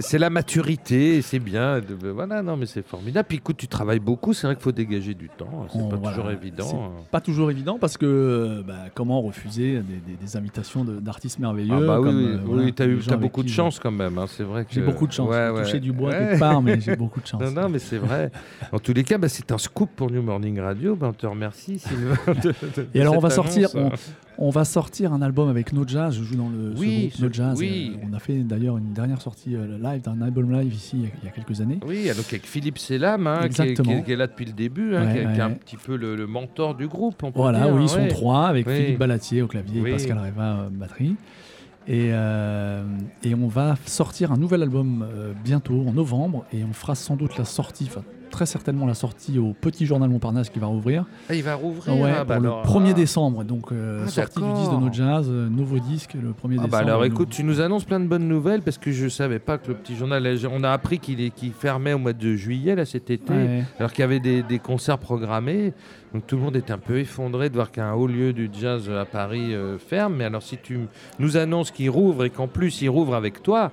c'est la maturité, c'est bien. de- de- voilà, non, mais c'est formidable. Puis écoute, tu travailles beaucoup, c'est vrai qu'il faut dégager du temps. C'est On- pas voilà, toujours évident. Pas toujours évident parce que bah, comment refuser des, des- des invitations de- d'artistes merveilleux Ah bah oui, comme, oui, euh, oui, voilà, t'as eu, avec beaucoup de chance quand même. hein, c'est vrai que J'ai beaucoup de chance. Ouais, ouais. touché du bois Ouais. quelque part, mais j'ai <laughs> beaucoup de chance. Non, non, mais c'est vrai. En tous les cas, bah, c'est un scoop pour New Morning Radio. Ben, on te remercie, Sylvain. <laughs> de- de- de Et alors on va sortir, on, va sortir un album avec No Jazz. Je joue dans le ce Oui, groupe No Jazz. oui. Euh, on a fait d'ailleurs une dernière sortie euh, live d'un album live ici il y a, il y a quelques années. Oui, donc avec Philippe Selam, hein, qui, est, qui Exactement. est- qui est là depuis le début, hein, Ouais, qui, est- qui est un petit peu le, le mentor du groupe. On peut Voilà, dire, oui, ils sont ouais. trois avec. Philippe Balatier au clavier et Pascal Reva euh, batterie. Et, euh, et on va sortir un nouvel album euh, bientôt, en novembre, et on fera sans doute la sortie, enfin très certainement la sortie au Petit Journal Montparnasse qui va rouvrir. Ah, il va rouvrir. Ouais, ah, bah pour alors, le 1er ah. décembre, donc euh, Ah, sortie du disque de No Jazz, euh, nouveau disque le 1er Ah décembre. bah alors Nous- écoute, tu nous annonces plein de bonnes nouvelles parce que je savais pas que le petit journal, on a appris qu'il est- fermait au mois de juillet là cet été, Ouais. alors qu'il y avait des, des concerts programmés. Donc tout le monde était un peu effondré de voir qu'un haut lieu du jazz à Paris euh, ferme. Mais alors si tu nous annonces qu'il rouvre et qu'en plus il rouvre avec toi,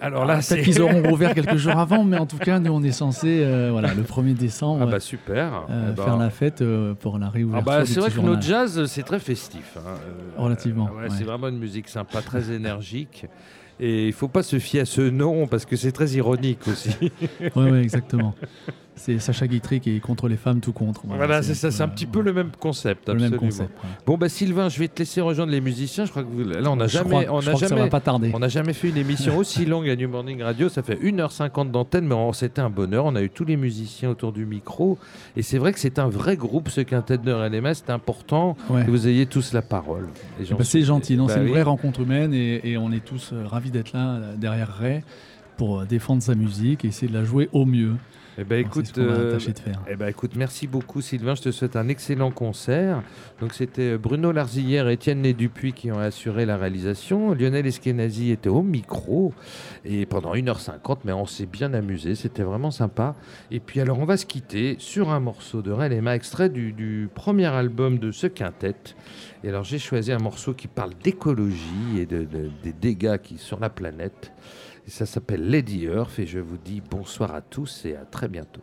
alors là Ah, c'est Peut-être qu'ils auront <laughs> rouvert quelques jours avant, mais en tout cas, nous, on est censé, euh, voilà, le 1er décembre, Ah bah super. euh, Eh ben, faire la fête euh, pour la Ah réouverture bah, du c'est vrai que notre jazz, c'est très festif. hein. Relativement, ouais, ouais. C'est vraiment une musique sympa, très énergique. Et il faut pas se fier à ce nom parce que c'est très ironique aussi. <laughs> Ouais, ouais, exactement. C'est Sacha Guitry qui est contre les femmes, tout contre. Voilà, c'est ça, c'est un petit peu le même concept. Le même concept. ouais. Bon, bah Sylvain, je vais te laisser rejoindre les musiciens. Je crois que vous- là, on n'a jamais, crois- on jamais, va pas tarder. on n'a jamais fait une émission <laughs> aussi longue à New Morning Radio. Ça fait 1h50 d'antenne, mais c'était un bonheur. On a eu tous les musiciens autour du micro. Et c'est vrai que c'est un vrai groupe, ce quintet de LMS. C'est important Ouais. que vous ayez tous la parole. J'en Bah, c'est gentil, non, Bah c'est une oui. vraie rencontre humaine et, et on est tous euh, ravis d'être là euh, derrière Ray pour euh, défendre sa musique et essayer de la jouer au mieux. Eh ben, écoute, euh, de faire. eh ben, écoute, merci beaucoup Sylvain. Je te souhaite un excellent concert. Donc c'était euh, Bruno Larzillière et Étienne Né Dupuis qui ont assuré la réalisation. Lionel Eskenazi était au micro et pendant 1h50, mais on s'est bien amusé. C'était vraiment sympa. Et puis alors on va se quitter sur un morceau de Relema, extrait du, du premier album de ce quintet. Et alors j'ai choisi un morceau qui parle d'écologie et de- de- des dégâts qui sur la planète. Ça s'appelle Lady Earth et je vous dis bonsoir à tous et à très bientôt.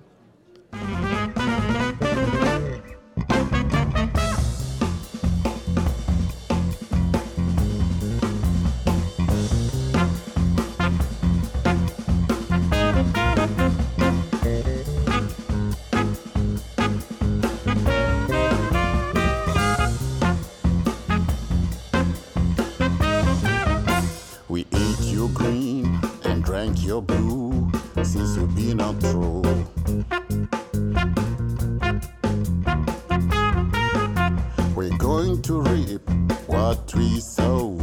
On through. We're going to reap what we sow,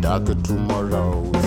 darker tomorrows.